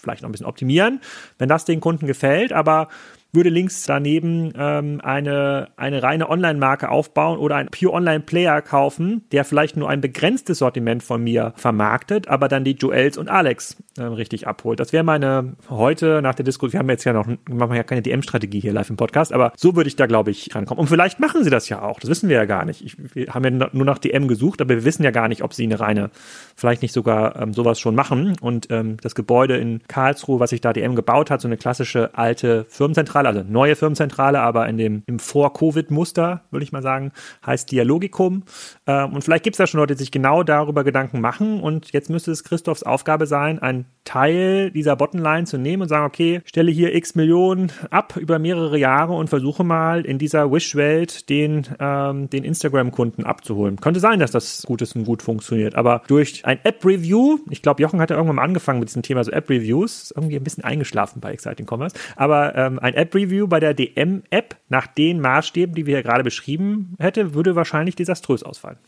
Vielleicht noch ein bisschen optimieren, wenn das den Kunden gefällt, aber würde links daneben ähm, eine, eine reine Online-Marke aufbauen oder einen Pure Online-Player kaufen, der vielleicht nur ein begrenztes Sortiment von mir vermarktet, aber dann die Joels und Alex äh, richtig abholt. Das wäre meine heute nach der Diskussion, wir haben jetzt ja noch, machen ja keine DM-Strategie hier live im Podcast, aber so würde ich da, glaube ich, rankommen. Und vielleicht machen sie das ja auch, das wissen wir ja gar nicht. Ich, wir haben ja nur nach DM gesucht, aber wir wissen ja gar nicht, ob sie eine reine, vielleicht nicht sogar ähm, sowas schon machen. Und ähm, das Gebäude in Karlsruhe, was sich da DM gebaut hat, so eine klassische alte Firmenzentrale, Firmenzentrale, also neue Firmenzentrale, aber in dem im Vor-Covid-Muster, würde ich mal sagen, heißt Dialogikum. Ähm, und vielleicht gibt es da schon Leute, die sich genau darüber Gedanken machen. Und jetzt müsste es Christophs Aufgabe sein, einen Teil dieser Bottomline zu nehmen und sagen, okay, stelle hier x Millionen ab über mehrere Jahre und versuche mal in dieser Wish-Welt den, ähm, den Instagram-Kunden abzuholen. Könnte sein, dass das gut ist und gut funktioniert. Aber durch ein App-Review, ich glaube, Jochen hat ja irgendwann mal angefangen mit diesem Thema so App-Reviews, irgendwie ein bisschen eingeschlafen bei Exciting Commerce, aber ähm, ein App App-Review bei der DM-App nach den Maßstäben, die wir hier gerade beschrieben hätte, würde wahrscheinlich desaströs ausfallen.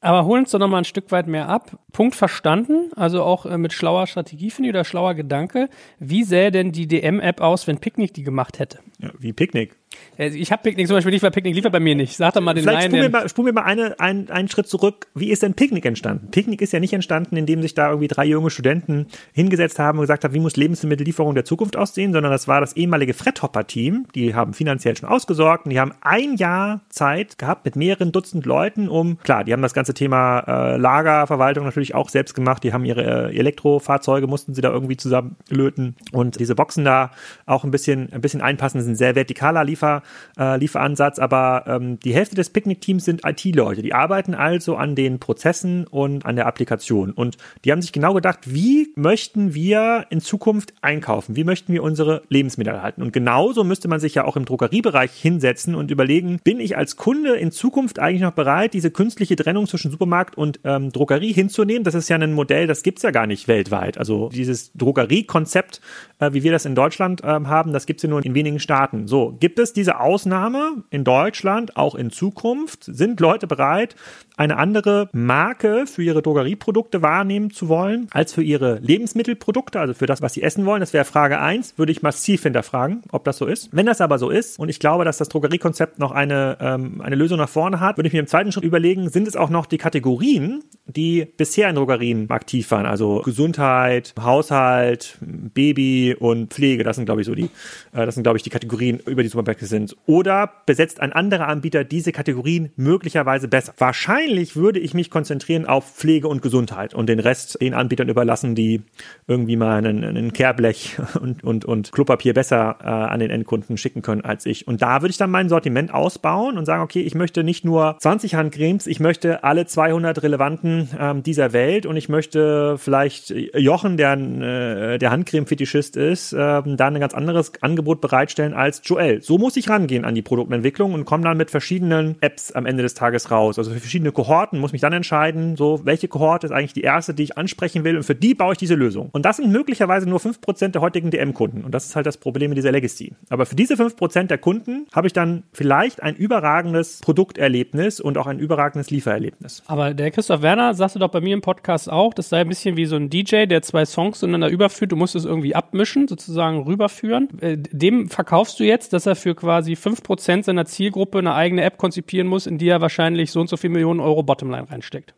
Aber holen uns doch nochmal ein Stück weit mehr ab. Punkt verstanden, also auch äh, mit schlauer Strategie, finde ich, oder schlauer Gedanke. Wie sähe denn die DM-App aus, wenn Picknick die gemacht hätte? Ja, wie Picknick? Äh, ich habe Picknick zum Beispiel nicht, weil Picknick liefert bei mir nicht. Sag doch mal den Vielleicht spulen wir mal, spulen wir mal eine, ein, einen Schritt zurück. Wie ist denn Picknick entstanden? Picknick ist ja nicht entstanden, indem sich da irgendwie drei junge Studenten hingesetzt haben und gesagt haben, wie muss Lebensmittellieferung der Zukunft aussehen, sondern das war das ehemalige Fredhopper-Team. Die haben finanziell schon ausgesorgt und die haben ein Jahr Zeit gehabt mit mehreren Dutzend Leuten, um, klar, die haben das ganze Thema äh, Lagerverwaltung natürlich auch selbst gemacht. Die haben ihre äh, Elektrofahrzeuge, mussten sie da irgendwie zusammenlöten und diese Boxen da auch ein bisschen, ein bisschen einpassen. Das sind sehr vertikaler Liefer äh, Lieferansatz, aber ähm, die Hälfte des Picknick-Teams sind IT-Leute. Die arbeiten also an den Prozessen und an der Applikation. Und die haben sich genau gedacht, wie möchten wir in Zukunft einkaufen? Wie möchten wir unsere Lebensmittel halten? Und genauso müsste man sich ja auch im Drogeriebereich hinsetzen und überlegen, bin ich als Kunde in Zukunft eigentlich noch bereit, diese künstliche Trennung zwischen Supermarkt und ähm, Drogerie hinzunehmen? Das ist ja ein Modell, das gibt's ja gar nicht weltweit. Also dieses Drogeriekonzept, äh, wie wir das in Deutschland äh, haben, das gibt's ja nur in wenigen Staaten Daten. So, gibt es diese Ausnahme in Deutschland auch in Zukunft? Sind Leute bereit, eine andere Marke für ihre Drogerieprodukte wahrnehmen zu wollen, als für ihre Lebensmittelprodukte, also für das, was sie essen wollen? Das wäre Frage eins. würde ich massiv hinterfragen, ob das so ist. Wenn das aber so ist, und ich glaube, dass das Drogeriekonzept noch eine, ähm, eine Lösung nach vorne hat, würde ich mir im zweiten Schritt überlegen, sind es auch noch die Kategorien, die bisher in Drogerien aktiv waren, also Gesundheit, Haushalt, Baby und Pflege, das sind, glaube ich, so die, äh, das sind, glaube ich, die Kategorien, über die Supermärkte sind. Oder besetzt ein anderer Anbieter diese Kategorien möglicherweise besser? Wahrscheinlich würde ich mich konzentrieren auf Pflege und Gesundheit und den Rest den Anbietern überlassen, die irgendwie mal einen Kehrblech und, und, und Klopapier besser äh, an den Endkunden schicken können als ich. Und da würde ich dann mein Sortiment ausbauen und sagen, okay, ich möchte nicht nur 20 Handcremes, ich möchte alle 200 relevanten ähm, dieser Welt und ich möchte vielleicht Jochen, der, äh, der Handcreme-Fetischist ist, äh, dann ein ganz anderes Angebot bereitstellen als Joel. So muss ich rangehen an die Produktentwicklung und komme dann mit verschiedenen Apps am Ende des Tages raus. Also für verschiedene Kohorten, muss mich dann entscheiden, so, welche Kohorte ist eigentlich die erste, die ich ansprechen will und für die baue ich diese Lösung. Und das sind möglicherweise nur 5% der heutigen DM-Kunden und das ist halt das Problem mit dieser Legacy. Aber für diese 5% der Kunden habe ich dann vielleicht ein überragendes Produkterlebnis und auch ein überragendes Liefererlebnis. Aber der Christoph Werner sagte doch bei mir im Podcast auch, das sei ein bisschen wie so ein DJ, der zwei Songs ineinander überführt, du musst es irgendwie abmischen, sozusagen rüberführen. Äh, dem verkaufst du jetzt, dass er für quasi 5% seiner Zielgruppe eine eigene App konzipieren muss, in die er wahrscheinlich so und so viel Millionen Euro Bottomline reinsteckt.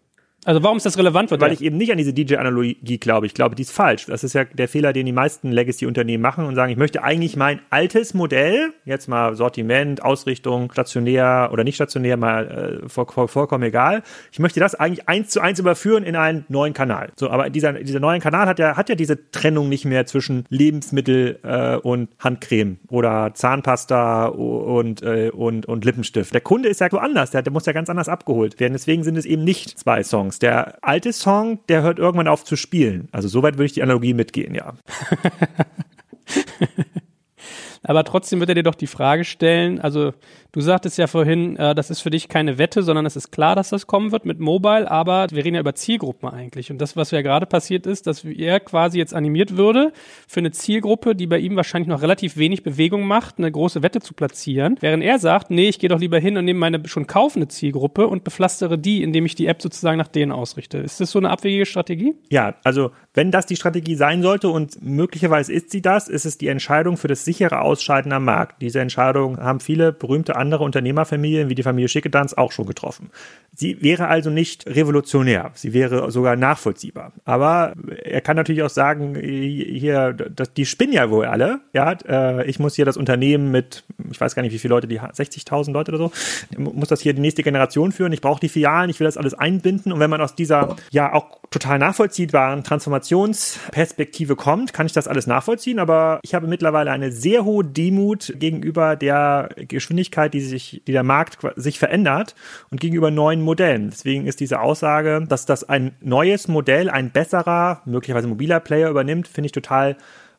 Also warum ist das relevant? Weil ich eben nicht an diese DJ-Analogie glaube. Ich glaube, die ist falsch. Das ist ja der Fehler, den die meisten Legacy-Unternehmen machen und sagen, ich möchte eigentlich mein altes Modell, jetzt mal Sortiment, Ausrichtung, stationär oder nicht stationär, mal äh, voll, voll, vollkommen egal. Ich möchte das eigentlich eins zu eins überführen in einen neuen Kanal. So, aber dieser, dieser neue Kanal hat ja, hat ja diese Trennung nicht mehr zwischen Lebensmittel äh, und Handcreme oder Zahnpasta und, äh, und, und Lippenstift. Der Kunde ist ja woanders, der, der muss ja ganz anders abgeholt werden. Deswegen sind es eben nicht zwei Songs. Songs. Der alte Song, der hört irgendwann auf zu spielen. Also soweit würde ich die Analogie mitgehen, ja. Aber trotzdem wird er dir doch die Frage stellen, also Du sagtest ja vorhin, äh, das ist für dich keine Wette, sondern es ist klar, dass das kommen wird mit Mobile, aber wir reden ja über Zielgruppen eigentlich. Und das, was ja gerade passiert ist, dass er quasi jetzt animiert würde, für eine Zielgruppe, die bei ihm wahrscheinlich noch relativ wenig Bewegung macht, eine große Wette zu platzieren, während er sagt, nee, ich gehe doch lieber hin und nehme meine schon kaufende Zielgruppe und bepflastere die, indem ich die App sozusagen nach denen ausrichte. Ist das so eine abwegige Strategie? Ja, also wenn das die Strategie sein sollte und möglicherweise ist sie das, ist es die Entscheidung für das sichere Ausscheiden am Markt. Diese Entscheidung haben viele berühmte andere Unternehmerfamilien wie die Familie Schickedanz auch schon getroffen. Sie wäre also nicht revolutionär, sie wäre sogar nachvollziehbar. Aber er kann natürlich auch sagen, hier, das, die spinnen ja wohl alle. Ja, äh, ich muss hier das Unternehmen mit, ich weiß gar nicht, wie viele Leute die 60.000 Leute oder so, muss das hier die nächste Generation führen. Ich brauche die Filialen, ich will das alles einbinden. Und wenn man aus dieser ja auch total nachvollziehbaren Transformationsperspektive kommt, kann ich das alles nachvollziehen. Aber ich habe mittlerweile eine sehr hohe Demut gegenüber der Geschwindigkeit, die sich, die der Markt sich verändert und gegenüber neuen Modellen. Deswegen ist diese Aussage, dass das ein neues Modell, ein besserer, möglicherweise mobiler Player übernimmt, finde ich total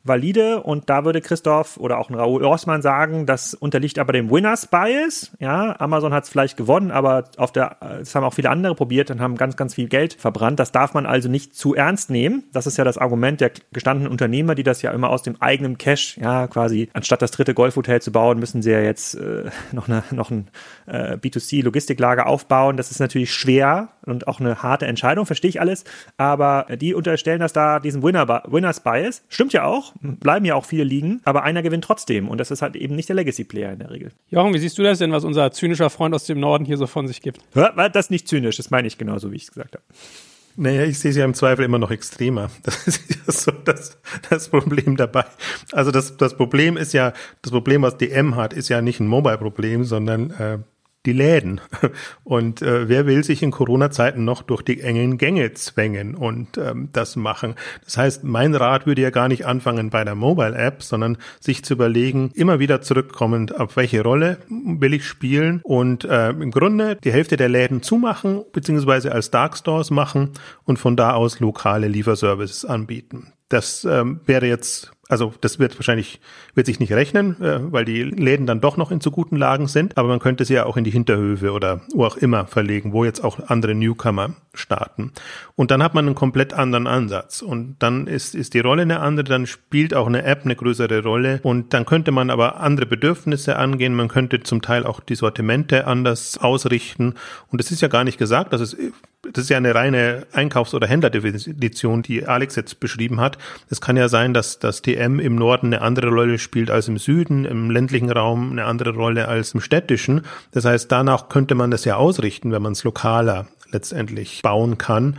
valide und da würde Christoph oder auch ein Raoul Rossmann sagen, das unterliegt aber dem Winners Bias. Ja, Amazon hat es vielleicht gewonnen, aber auf der, das haben auch viele andere probiert und haben ganz, ganz viel Geld verbrannt. Das darf man also nicht zu ernst nehmen. Das ist ja das Argument der gestandenen Unternehmer, die das ja immer aus dem eigenen Cash, ja, quasi anstatt das dritte Golfhotel zu bauen, müssen sie ja jetzt äh, noch, eine, noch ein äh, B2C-Logistiklager aufbauen. Das ist natürlich schwer und auch eine harte Entscheidung, verstehe ich alles. Aber die unterstellen das da diesen Winner, Winners Bias. Stimmt ja auch bleiben ja auch viele liegen, aber einer gewinnt trotzdem und das ist halt eben nicht der Legacy-Player in der Regel. Jochen, wie siehst du das denn, was unser zynischer Freund aus dem Norden hier so von sich gibt? Das ist nicht zynisch, das meine ich genauso, wie ich es gesagt habe. Naja, ich sehe es ja im Zweifel immer noch extremer. Das ist ja so das, das Problem dabei. Also das, das Problem ist ja, das Problem, was DM hat, ist ja nicht ein Mobile-Problem, sondern äh, die Läden. Und äh, wer will sich in Corona-Zeiten noch durch die engen Gänge zwängen und ähm, das machen? Das heißt, mein Rat würde ja gar nicht anfangen bei der Mobile-App, sondern sich zu überlegen, immer wieder zurückkommend, auf welche Rolle will ich spielen und äh, im Grunde die Hälfte der Läden zumachen, beziehungsweise als Dark Stores machen und von da aus lokale Lieferservices anbieten. Das ähm, wäre jetzt Also das wird wahrscheinlich, wird sich nicht rechnen, äh, weil die Läden dann doch noch in zu guten Lagen sind. Aber man könnte sie ja auch in die Hinterhöfe oder wo auch immer verlegen, wo jetzt auch andere Newcomer starten. Und dann hat man einen komplett anderen Ansatz. Und dann ist, ist die Rolle eine andere, dann spielt auch eine App eine größere Rolle. Und dann könnte man aber andere Bedürfnisse angehen. Man könnte zum Teil auch die Sortimente anders ausrichten. Und es ist ja gar nicht gesagt, dass es das ist ja eine reine Einkaufs- oder Händlerdefinition, die Alex jetzt beschrieben hat. Es kann ja sein, dass das TM im Norden eine andere Rolle spielt als im Süden, im ländlichen Raum eine andere Rolle als im städtischen. Das heißt, danach könnte man das ja ausrichten, wenn man es lokaler letztendlich bauen kann.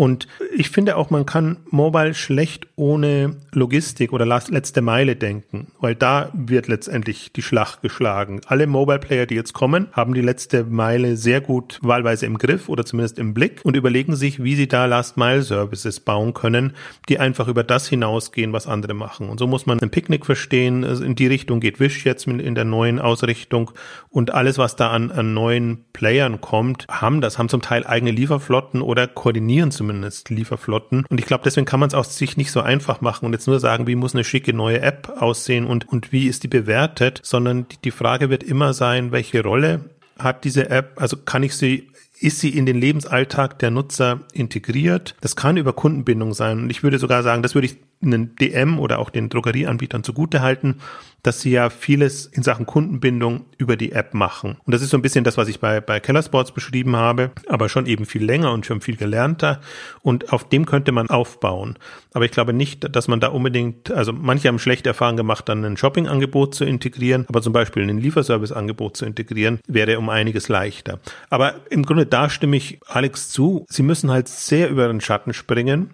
Und ich finde auch, man kann Mobile schlecht ohne Logistik oder letzte Meile denken, weil da wird letztendlich die Schlacht geschlagen. Alle Mobile Player, die jetzt kommen, haben die letzte Meile sehr gut wahlweise im Griff oder zumindest im Blick und überlegen sich, wie sie da Last Mile Services bauen können, die einfach über das hinausgehen, was andere machen. Und so muss man ein Picknick verstehen. Also in die Richtung geht Wish jetzt in der neuen Ausrichtung und alles, was da an, an neuen Playern kommt, haben das, haben zum Teil eigene Lieferflotten oder koordinieren zumindest zumindest Lieferflotten. Und ich glaube, deswegen kann man es auch sich nicht so einfach machen und jetzt nur sagen, wie muss eine schicke neue App aussehen und, und wie ist die bewertet, sondern die, die Frage wird immer sein, welche Rolle hat diese App, also kann ich sie ist sie in den Lebensalltag der Nutzer integriert? Das kann über Kundenbindung sein. Und ich würde sogar sagen, das würde ich einen DM oder auch den Drogerieanbietern zugute halten, dass sie ja vieles in Sachen Kundenbindung über die App machen. Und das ist so ein bisschen das, was ich bei, bei Keller Sports beschrieben habe, aber schon eben viel länger und schon viel gelernter. Und auf dem könnte man aufbauen. Aber ich glaube nicht, dass man da unbedingt, also manche haben schlechte Erfahrungen gemacht, dann ein Shopping-Angebot zu integrieren, aber zum Beispiel ein Lieferservice-Angebot zu integrieren, wäre um einiges leichter. Aber im Grunde da stimme ich Alex zu. Sie müssen halt sehr über den Schatten springen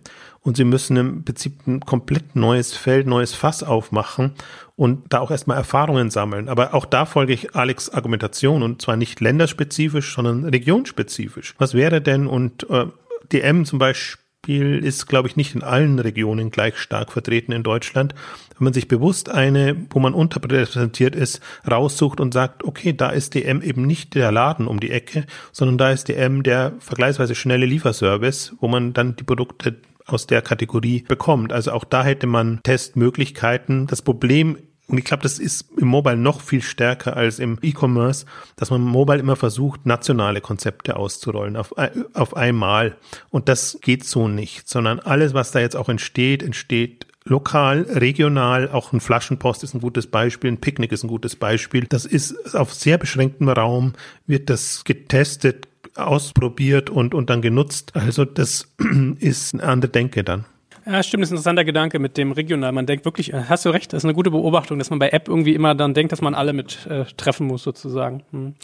und sie müssen im Prinzip ein komplett neues Feld, neues Fass aufmachen und da auch erstmal Erfahrungen sammeln. Aber auch da folge ich Alex Argumentation und zwar nicht länderspezifisch, sondern regionspezifisch. Was wäre denn und äh, DM zum Beispiel ist, glaube ich, nicht in allen Regionen gleich stark vertreten in Deutschland. Wenn man sich bewusst eine, wo man unterrepräsentiert ist, raussucht und sagt, okay, da ist DM eben nicht der Laden um die Ecke, sondern da ist DM der vergleichsweise schnelle Lieferservice, wo man dann die Produkte aus der Kategorie bekommt. Also auch da hätte man Testmöglichkeiten. Das Problem und ich glaube, das ist im Mobile noch viel stärker als im E-Commerce, dass man im Mobile immer versucht, nationale Konzepte auszurollen auf, auf einmal. Und das geht so nicht, sondern alles, was da jetzt auch entsteht, entsteht lokal, regional. Auch ein Flaschenpost ist ein gutes Beispiel, ein Picknick ist ein gutes Beispiel. Das ist auf sehr beschränktem Raum, wird das getestet, ausprobiert und, und dann genutzt. Also das ist eine andere Denke dann. Ja, stimmt, das ist ein interessanter Gedanke mit dem regional. Man denkt wirklich, äh, hast du recht, das ist eine gute Beobachtung, dass man bei App irgendwie immer dann denkt, dass man alle mit äh, treffen muss sozusagen. Hm.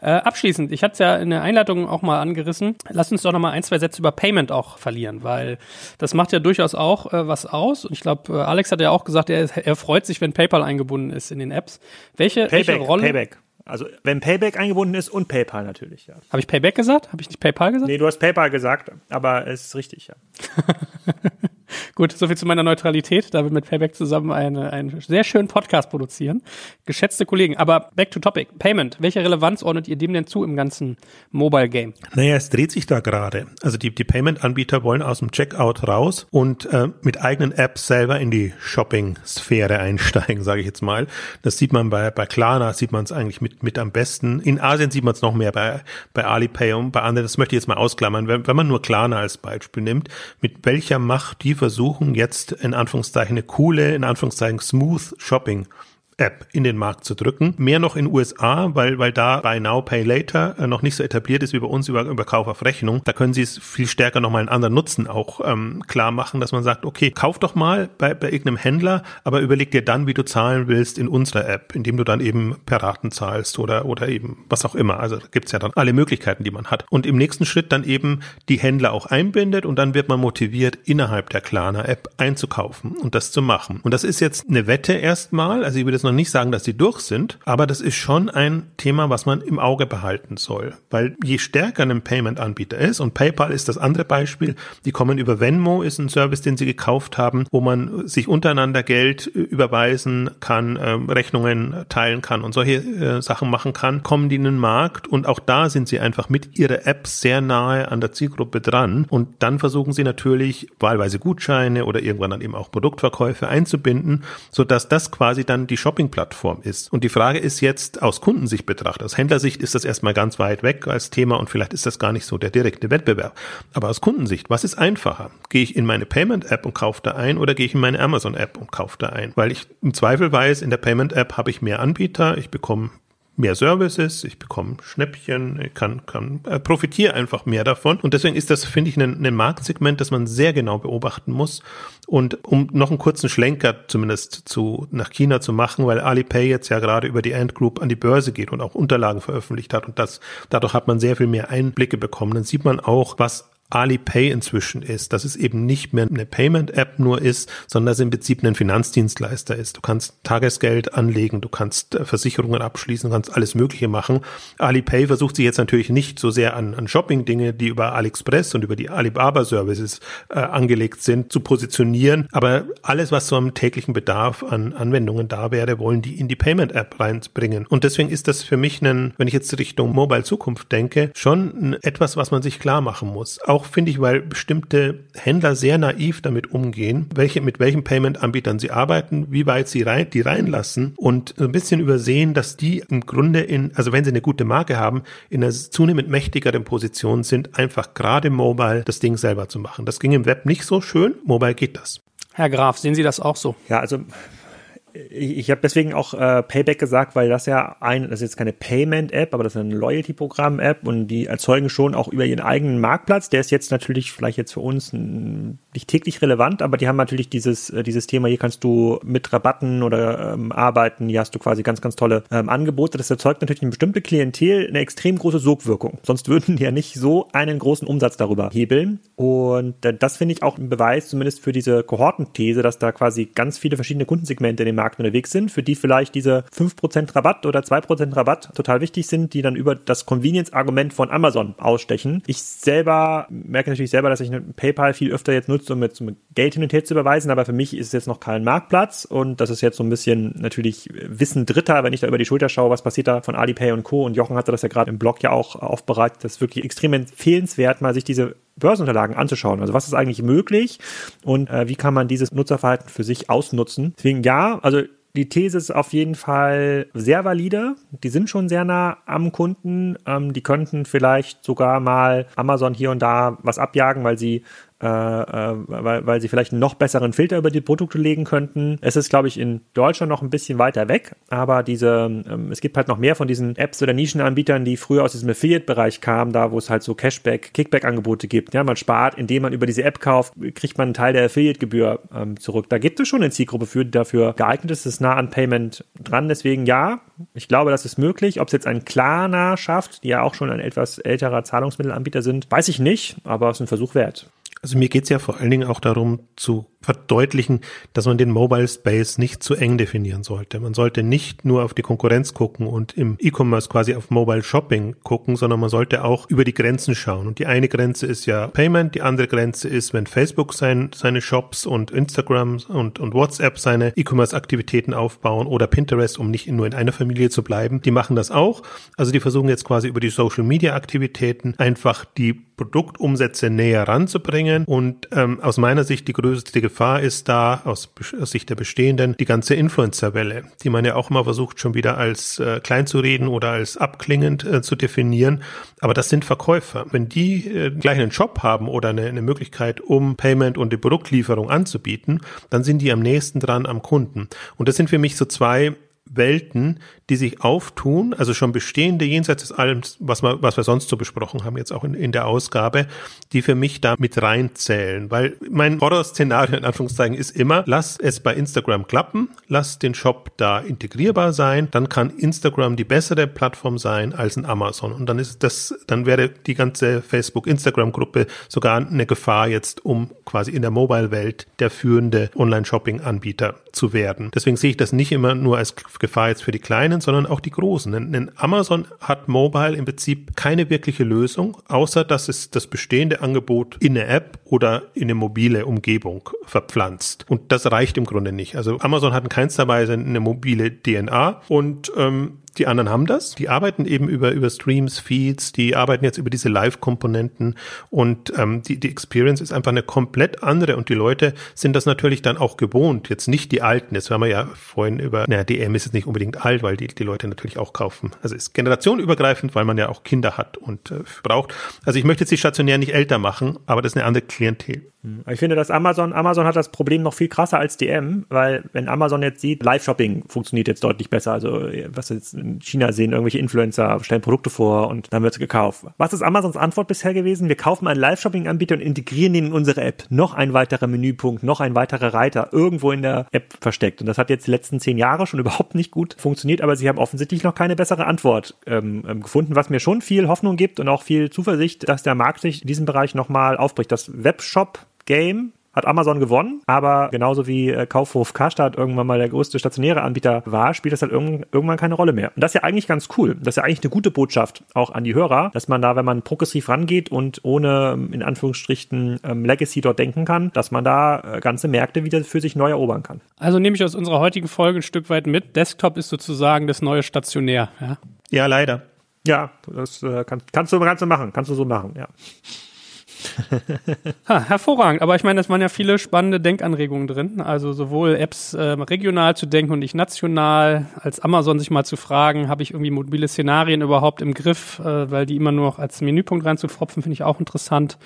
Äh, abschließend, ich hatte es ja in der Einleitung auch mal angerissen. Lass uns doch noch mal ein, zwei Sätze über Payment auch verlieren, weil das macht ja durchaus auch äh, was aus. Und ich glaube, äh, Alex hat ja auch gesagt, er, er freut sich, wenn PayPal eingebunden ist in den Apps. Welche, Payback, welche Rolle? Payback. Also wenn Payback eingebunden ist und PayPal natürlich, ja. Habe ich Payback gesagt? Habe ich nicht PayPal gesagt? Nee, du hast PayPal gesagt, aber es ist richtig, ja. Gut, soviel zu meiner Neutralität, da wir mit Payback zusammen eine, einen sehr schönen Podcast produzieren. Geschätzte Kollegen, aber back to topic. Payment, welche Relevanz ordnet ihr dem denn zu im ganzen Mobile Game? Naja, es dreht sich da gerade. Also die, die Payment-Anbieter wollen aus dem Checkout raus und äh, mit eigenen Apps selber in die Shopping-Sphäre einsteigen, sage ich jetzt mal. Das sieht man bei, bei Klarna, sieht man es eigentlich mit, mit am besten. In Asien sieht man es noch mehr bei, bei Alipay und bei anderen. Das möchte ich jetzt mal ausklammern. Wenn, wenn man nur Klarna als Beispiel nimmt, mit welcher Macht die versuchen, jetzt in Anführungszeichen eine coole, in Anführungszeichen smooth Shopping App in den Markt zu drücken. Mehr noch in USA, weil, weil da Buy Now, Pay Later äh, noch nicht so etabliert ist wie bei uns über, über Kauf auf Rechnung. Da können sie es viel stärker nochmal einen anderen Nutzen auch ähm, klar machen, dass man sagt, okay, kauf doch mal bei, bei irgendeinem Händler, aber überleg dir dann, wie du zahlen willst in unserer App, indem du dann eben per Raten zahlst oder, oder eben was auch immer. Also da gibt's ja dann alle Möglichkeiten, die man hat. Und im nächsten Schritt dann eben die Händler auch einbindet und dann wird man motiviert, innerhalb der Klarna-App einzukaufen und das zu machen. Und das ist jetzt eine Wette erstmal, also ich würde es noch noch nicht sagen, dass sie durch sind, aber das ist schon ein Thema, was man im Auge behalten soll. Weil je stärker ein Payment-Anbieter ist, und PayPal ist das andere Beispiel, die kommen über Venmo, ist ein Service, den sie gekauft haben, wo man sich untereinander Geld überweisen kann, äh, Rechnungen teilen kann und solche äh, Sachen machen kann, kommen die in den Markt und auch da sind sie einfach mit ihrer App sehr nahe an der Zielgruppe dran und dann versuchen sie natürlich wahlweise Gutscheine oder irgendwann dann eben auch Produktverkäufe einzubinden, so dass das quasi dann die Shopping-Plattform ist. Und die Frage ist jetzt aus Kundensicht betrachtet, aus Händlersicht ist das erstmal ganz weit weg als Thema und vielleicht ist das gar nicht so der direkte Wettbewerb. Aber aus Kundensicht, was ist einfacher? Gehe ich in meine Payment-App und kaufe da ein oder gehe ich in meine Amazon-App und kaufe da ein? Weil ich im Zweifel weiß, in der Payment-App habe ich mehr Anbieter, ich bekomme mehr Services, ich bekomme Schnäppchen, ich kann, kann äh, profitiere einfach mehr davon. Und deswegen ist das, finde ich, ein, ein Marktsegment, das man sehr genau beobachten muss. Und um noch einen kurzen Schlenker zumindest zu, nach China zu machen, weil Alipay jetzt ja gerade über die Ant Group an die Börse geht und auch Unterlagen veröffentlicht hat und das, dadurch hat man sehr viel mehr Einblicke bekommen. Dann sieht man auch, was Alipay inzwischen ist, dass es eben nicht mehr eine Payment-App nur ist, sondern dass es im Prinzip ein Finanzdienstleister ist. Du kannst Tagesgeld anlegen, du kannst äh, Versicherungen abschließen, du kannst alles Mögliche machen. Alipay versucht sich jetzt natürlich nicht so sehr an, an Shopping-Dinge, die über AliExpress und über die Alibaba-Services äh, angelegt sind, zu positionieren. Aber alles, was so am täglichen Bedarf an Anwendungen da wäre, wollen die in die Payment-App reinbringen. Und deswegen ist das für mich ein, wenn ich jetzt Richtung Mobile Zukunft denke, schon etwas, was man sich klar machen muss. Auch auch, finde ich, weil bestimmte Händler sehr naiv damit umgehen, welche, mit welchen Payment-Anbietern sie arbeiten, wie weit sie rein, die reinlassen und ein bisschen übersehen, dass die im Grunde in, also wenn sie eine gute Marke haben, in einer zunehmend mächtigeren Position sind, einfach gerade mobile das Ding selber zu machen. Das ging im Web nicht so schön, mobile geht das. Herr Graf, sehen Sie das auch so? Ja, also ich, ich habe deswegen auch äh, Payback gesagt, weil das ja ein, das ist jetzt keine Payment-App, aber das ist eine Loyalty-Programm-App und die erzeugen schon auch über ihren eigenen Marktplatz. Der ist jetzt natürlich vielleicht jetzt für uns nicht täglich relevant, aber die haben natürlich dieses, äh, dieses Thema, hier kannst du mit Rabatten oder ähm, arbeiten, hier hast du quasi ganz, ganz tolle ähm, Angebote. Das erzeugt natürlich eine bestimmte Klientel eine extrem große Sogwirkung. Sonst würden die ja nicht so einen großen Umsatz darüber hebeln. Und äh, das finde ich auch ein Beweis, zumindest für diese Kohortenthese, dass da quasi ganz viele verschiedene Kundensegmente in dem Markt unterwegs sind, für die vielleicht diese 5% Rabatt oder 2% Rabatt total wichtig sind, die dann über das Convenience-Argument von Amazon ausstechen. Ich selber merke natürlich selber, dass ich PayPal viel öfter jetzt nutze, um mit, um Geld hin und her zu überweisen, aber für mich ist es jetzt noch kein Marktplatz und das ist jetzt so ein bisschen natürlich Wissen Dritter, wenn ich da über die Schulter schaue, was passiert da von Alipay und Co. Und Jochen hatte das ja gerade im Blog ja auch aufbereitet. Das ist wirklich extrem empfehlenswert, mal sich diese Börsenunterlagen anzuschauen. Also was ist eigentlich möglich und äh, wie kann man dieses Nutzerverhalten für sich ausnutzen? Deswegen ja, also die These ist auf jeden Fall sehr valide. Die sind schon sehr nah am Kunden. Ähm, die könnten vielleicht sogar mal Amazon hier und da was abjagen, weil sie äh, äh, weil, weil sie vielleicht einen noch besseren Filter über die Produkte legen könnten. Es ist, glaube ich, in Deutschland noch ein bisschen weiter weg, aber diese, ähm, es gibt halt noch mehr von diesen Apps oder Nischenanbietern, die früher aus diesem Affiliate-Bereich kamen, da wo es halt so Cashback, Kickback-Angebote gibt. Ja, man spart, indem man über diese App kauft, kriegt man einen Teil der Affiliate-Gebühr ähm, zurück. Da gibt es schon eine Zielgruppe für, die dafür geeignet ist. Ist nah an Payment dran. Deswegen ja, ich glaube, das ist möglich. Ob es jetzt ein Klarna schafft, die ja auch schon ein etwas älterer Zahlungsmittelanbieter sind, weiß ich nicht, aber es ist ein Versuch wert. Also mir geht's ja vor allen Dingen auch darum zu verdeutlichen, dass man den Mobile Space nicht zu eng definieren sollte. Man sollte nicht nur auf die Konkurrenz gucken und im E-Commerce quasi auf Mobile Shopping gucken, sondern man sollte auch über die Grenzen schauen. Und die eine Grenze ist ja Payment, die andere Grenze ist, wenn Facebook sein, seine Shops und Instagram und, und WhatsApp seine E-Commerce-Aktivitäten aufbauen oder Pinterest, um nicht nur in einer Familie zu bleiben. Die machen das auch. Also die versuchen jetzt quasi über die Social-Media-Aktivitäten einfach die Produktumsätze näher ranzubringen. Und ähm, aus meiner Sicht die größte Gefahr ist da aus, aus Sicht der Bestehenden die ganze Influencer-Welle, die man ja auch immer versucht schon wieder als äh, klein zu reden oder als abklingend äh, zu definieren. Aber das sind Verkäufer. Wenn die äh, gleich einen Job haben oder eine, eine Möglichkeit, um Payment und die Produktlieferung anzubieten, dann sind die am nächsten dran am Kunden. Und das sind für mich so zwei Welten, die sich auftun, also schon bestehende jenseits des allem, was wir, was wir sonst so besprochen haben, jetzt auch in, in der Ausgabe, die für mich da mit reinzählen. Weil mein Horrorszenario in Anführungszeichen ist immer, lass es bei Instagram klappen, lass den Shop da integrierbar sein, dann kann Instagram die bessere Plattform sein als ein Amazon. Und dann ist das, dann wäre die ganze Facebook-Instagram-Gruppe sogar eine Gefahr jetzt, um quasi in der Mobile-Welt der führende Online-Shopping-Anbieter zu werden. Deswegen sehe ich das nicht immer nur als Gefahr jetzt für die Kleinen, sondern auch die Großen. Denn Amazon hat Mobile im Prinzip keine wirkliche Lösung, außer dass es das bestehende Angebot in eine App oder in eine mobile Umgebung verpflanzt. Und das reicht im Grunde nicht. Also Amazon hat in keinster Weise eine mobile DNA und ähm, die anderen haben das. Die arbeiten eben über, über Streams, Feeds, die arbeiten jetzt über diese Live-Komponenten und ähm, die, die Experience ist einfach eine komplett andere und die Leute sind das natürlich dann auch gewohnt. Jetzt nicht die Alten, das haben wir ja vorhin über, naja, DM ist jetzt nicht unbedingt alt, weil die, die Leute natürlich auch kaufen. Also ist generationenübergreifend, weil man ja auch Kinder hat und äh, braucht. Also ich möchte jetzt die stationär nicht älter machen, aber das ist eine andere Klientel. Hm. Ich finde, dass Amazon, Amazon hat das Problem noch viel krasser als DM, weil wenn Amazon jetzt sieht, Live-Shopping funktioniert jetzt deutlich besser. Also was jetzt in China sehen, irgendwelche Influencer stellen Produkte vor und dann wird es gekauft. Was ist Amazons Antwort bisher gewesen? Wir kaufen einen Live-Shopping-Anbieter und integrieren ihn in unsere App. Noch ein weiterer Menüpunkt, noch ein weiterer Reiter irgendwo in der App versteckt. Und das hat jetzt die letzten zehn Jahre schon überhaupt nicht gut funktioniert, aber sie haben offensichtlich noch keine bessere Antwort ähm, ähm gefunden, was mir schon viel Hoffnung gibt und auch viel Zuversicht, dass der Markt sich in diesem Bereich nochmal aufbricht. Das Webshop Game hat Amazon gewonnen, aber genauso wie äh, Kaufhof Karstadt irgendwann mal der größte stationäre Anbieter war, spielt das halt irgend, irgendwann keine Rolle mehr. Und das ist ja eigentlich ganz cool. Das ist ja eigentlich eine gute Botschaft auch an die Hörer, dass man da, wenn man progressiv rangeht und ohne in Anführungsstrichen ähm, Legacy dort denken kann, dass man da äh, ganze Märkte wieder für sich neu erobern kann. Also nehme ich aus unserer heutigen Folge ein Stück weit mit. Desktop ist sozusagen das neue Stationär. Ja, ja leider. Ja, das äh, kann, kannst du kannst du machen, kannst du so machen, ja ha, hervorragend. Aber ich meine, es waren ja viele spannende Denkanregungen drin. Also sowohl Apps äh, regional zu denken und nicht national, als Amazon sich mal zu fragen, habe ich irgendwie mobile Szenarien überhaupt im Griff, äh, weil die immer nur noch als Menüpunkt reinzufropfen, finde ich auch interessant.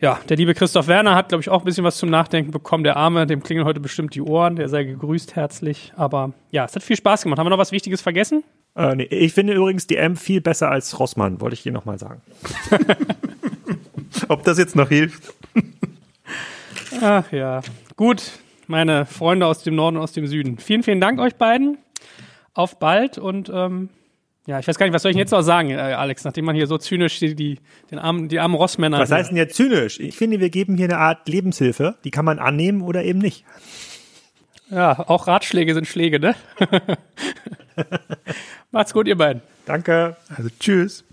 Ja, der liebe Christoph Werner hat, glaube ich, auch ein bisschen was zum Nachdenken bekommen. Der Arme, dem klingeln heute bestimmt die Ohren. Der sei gegrüßt herzlich. Aber ja, es hat viel Spaß gemacht. Haben wir noch was Wichtiges vergessen? Äh, nee, ich finde übrigens die M viel besser als Rossmann, wollte ich hier nochmal sagen. Ob das jetzt noch hilft? Ach ja. Gut, meine Freunde aus dem Norden und aus dem Süden. Vielen, vielen Dank euch beiden. Auf bald und ähm, ja, ich weiß gar nicht, was soll ich jetzt noch sagen, äh, Alex, nachdem man hier so zynisch die, die, den armen, die armen Rossmänner. Was heißt denn jetzt zynisch? Ich finde, wir geben hier eine Art Lebenshilfe, die kann man annehmen oder eben nicht. Ja, auch Ratschläge sind Schläge, ne? Macht's gut, ihr beiden. Danke. Also tschüss.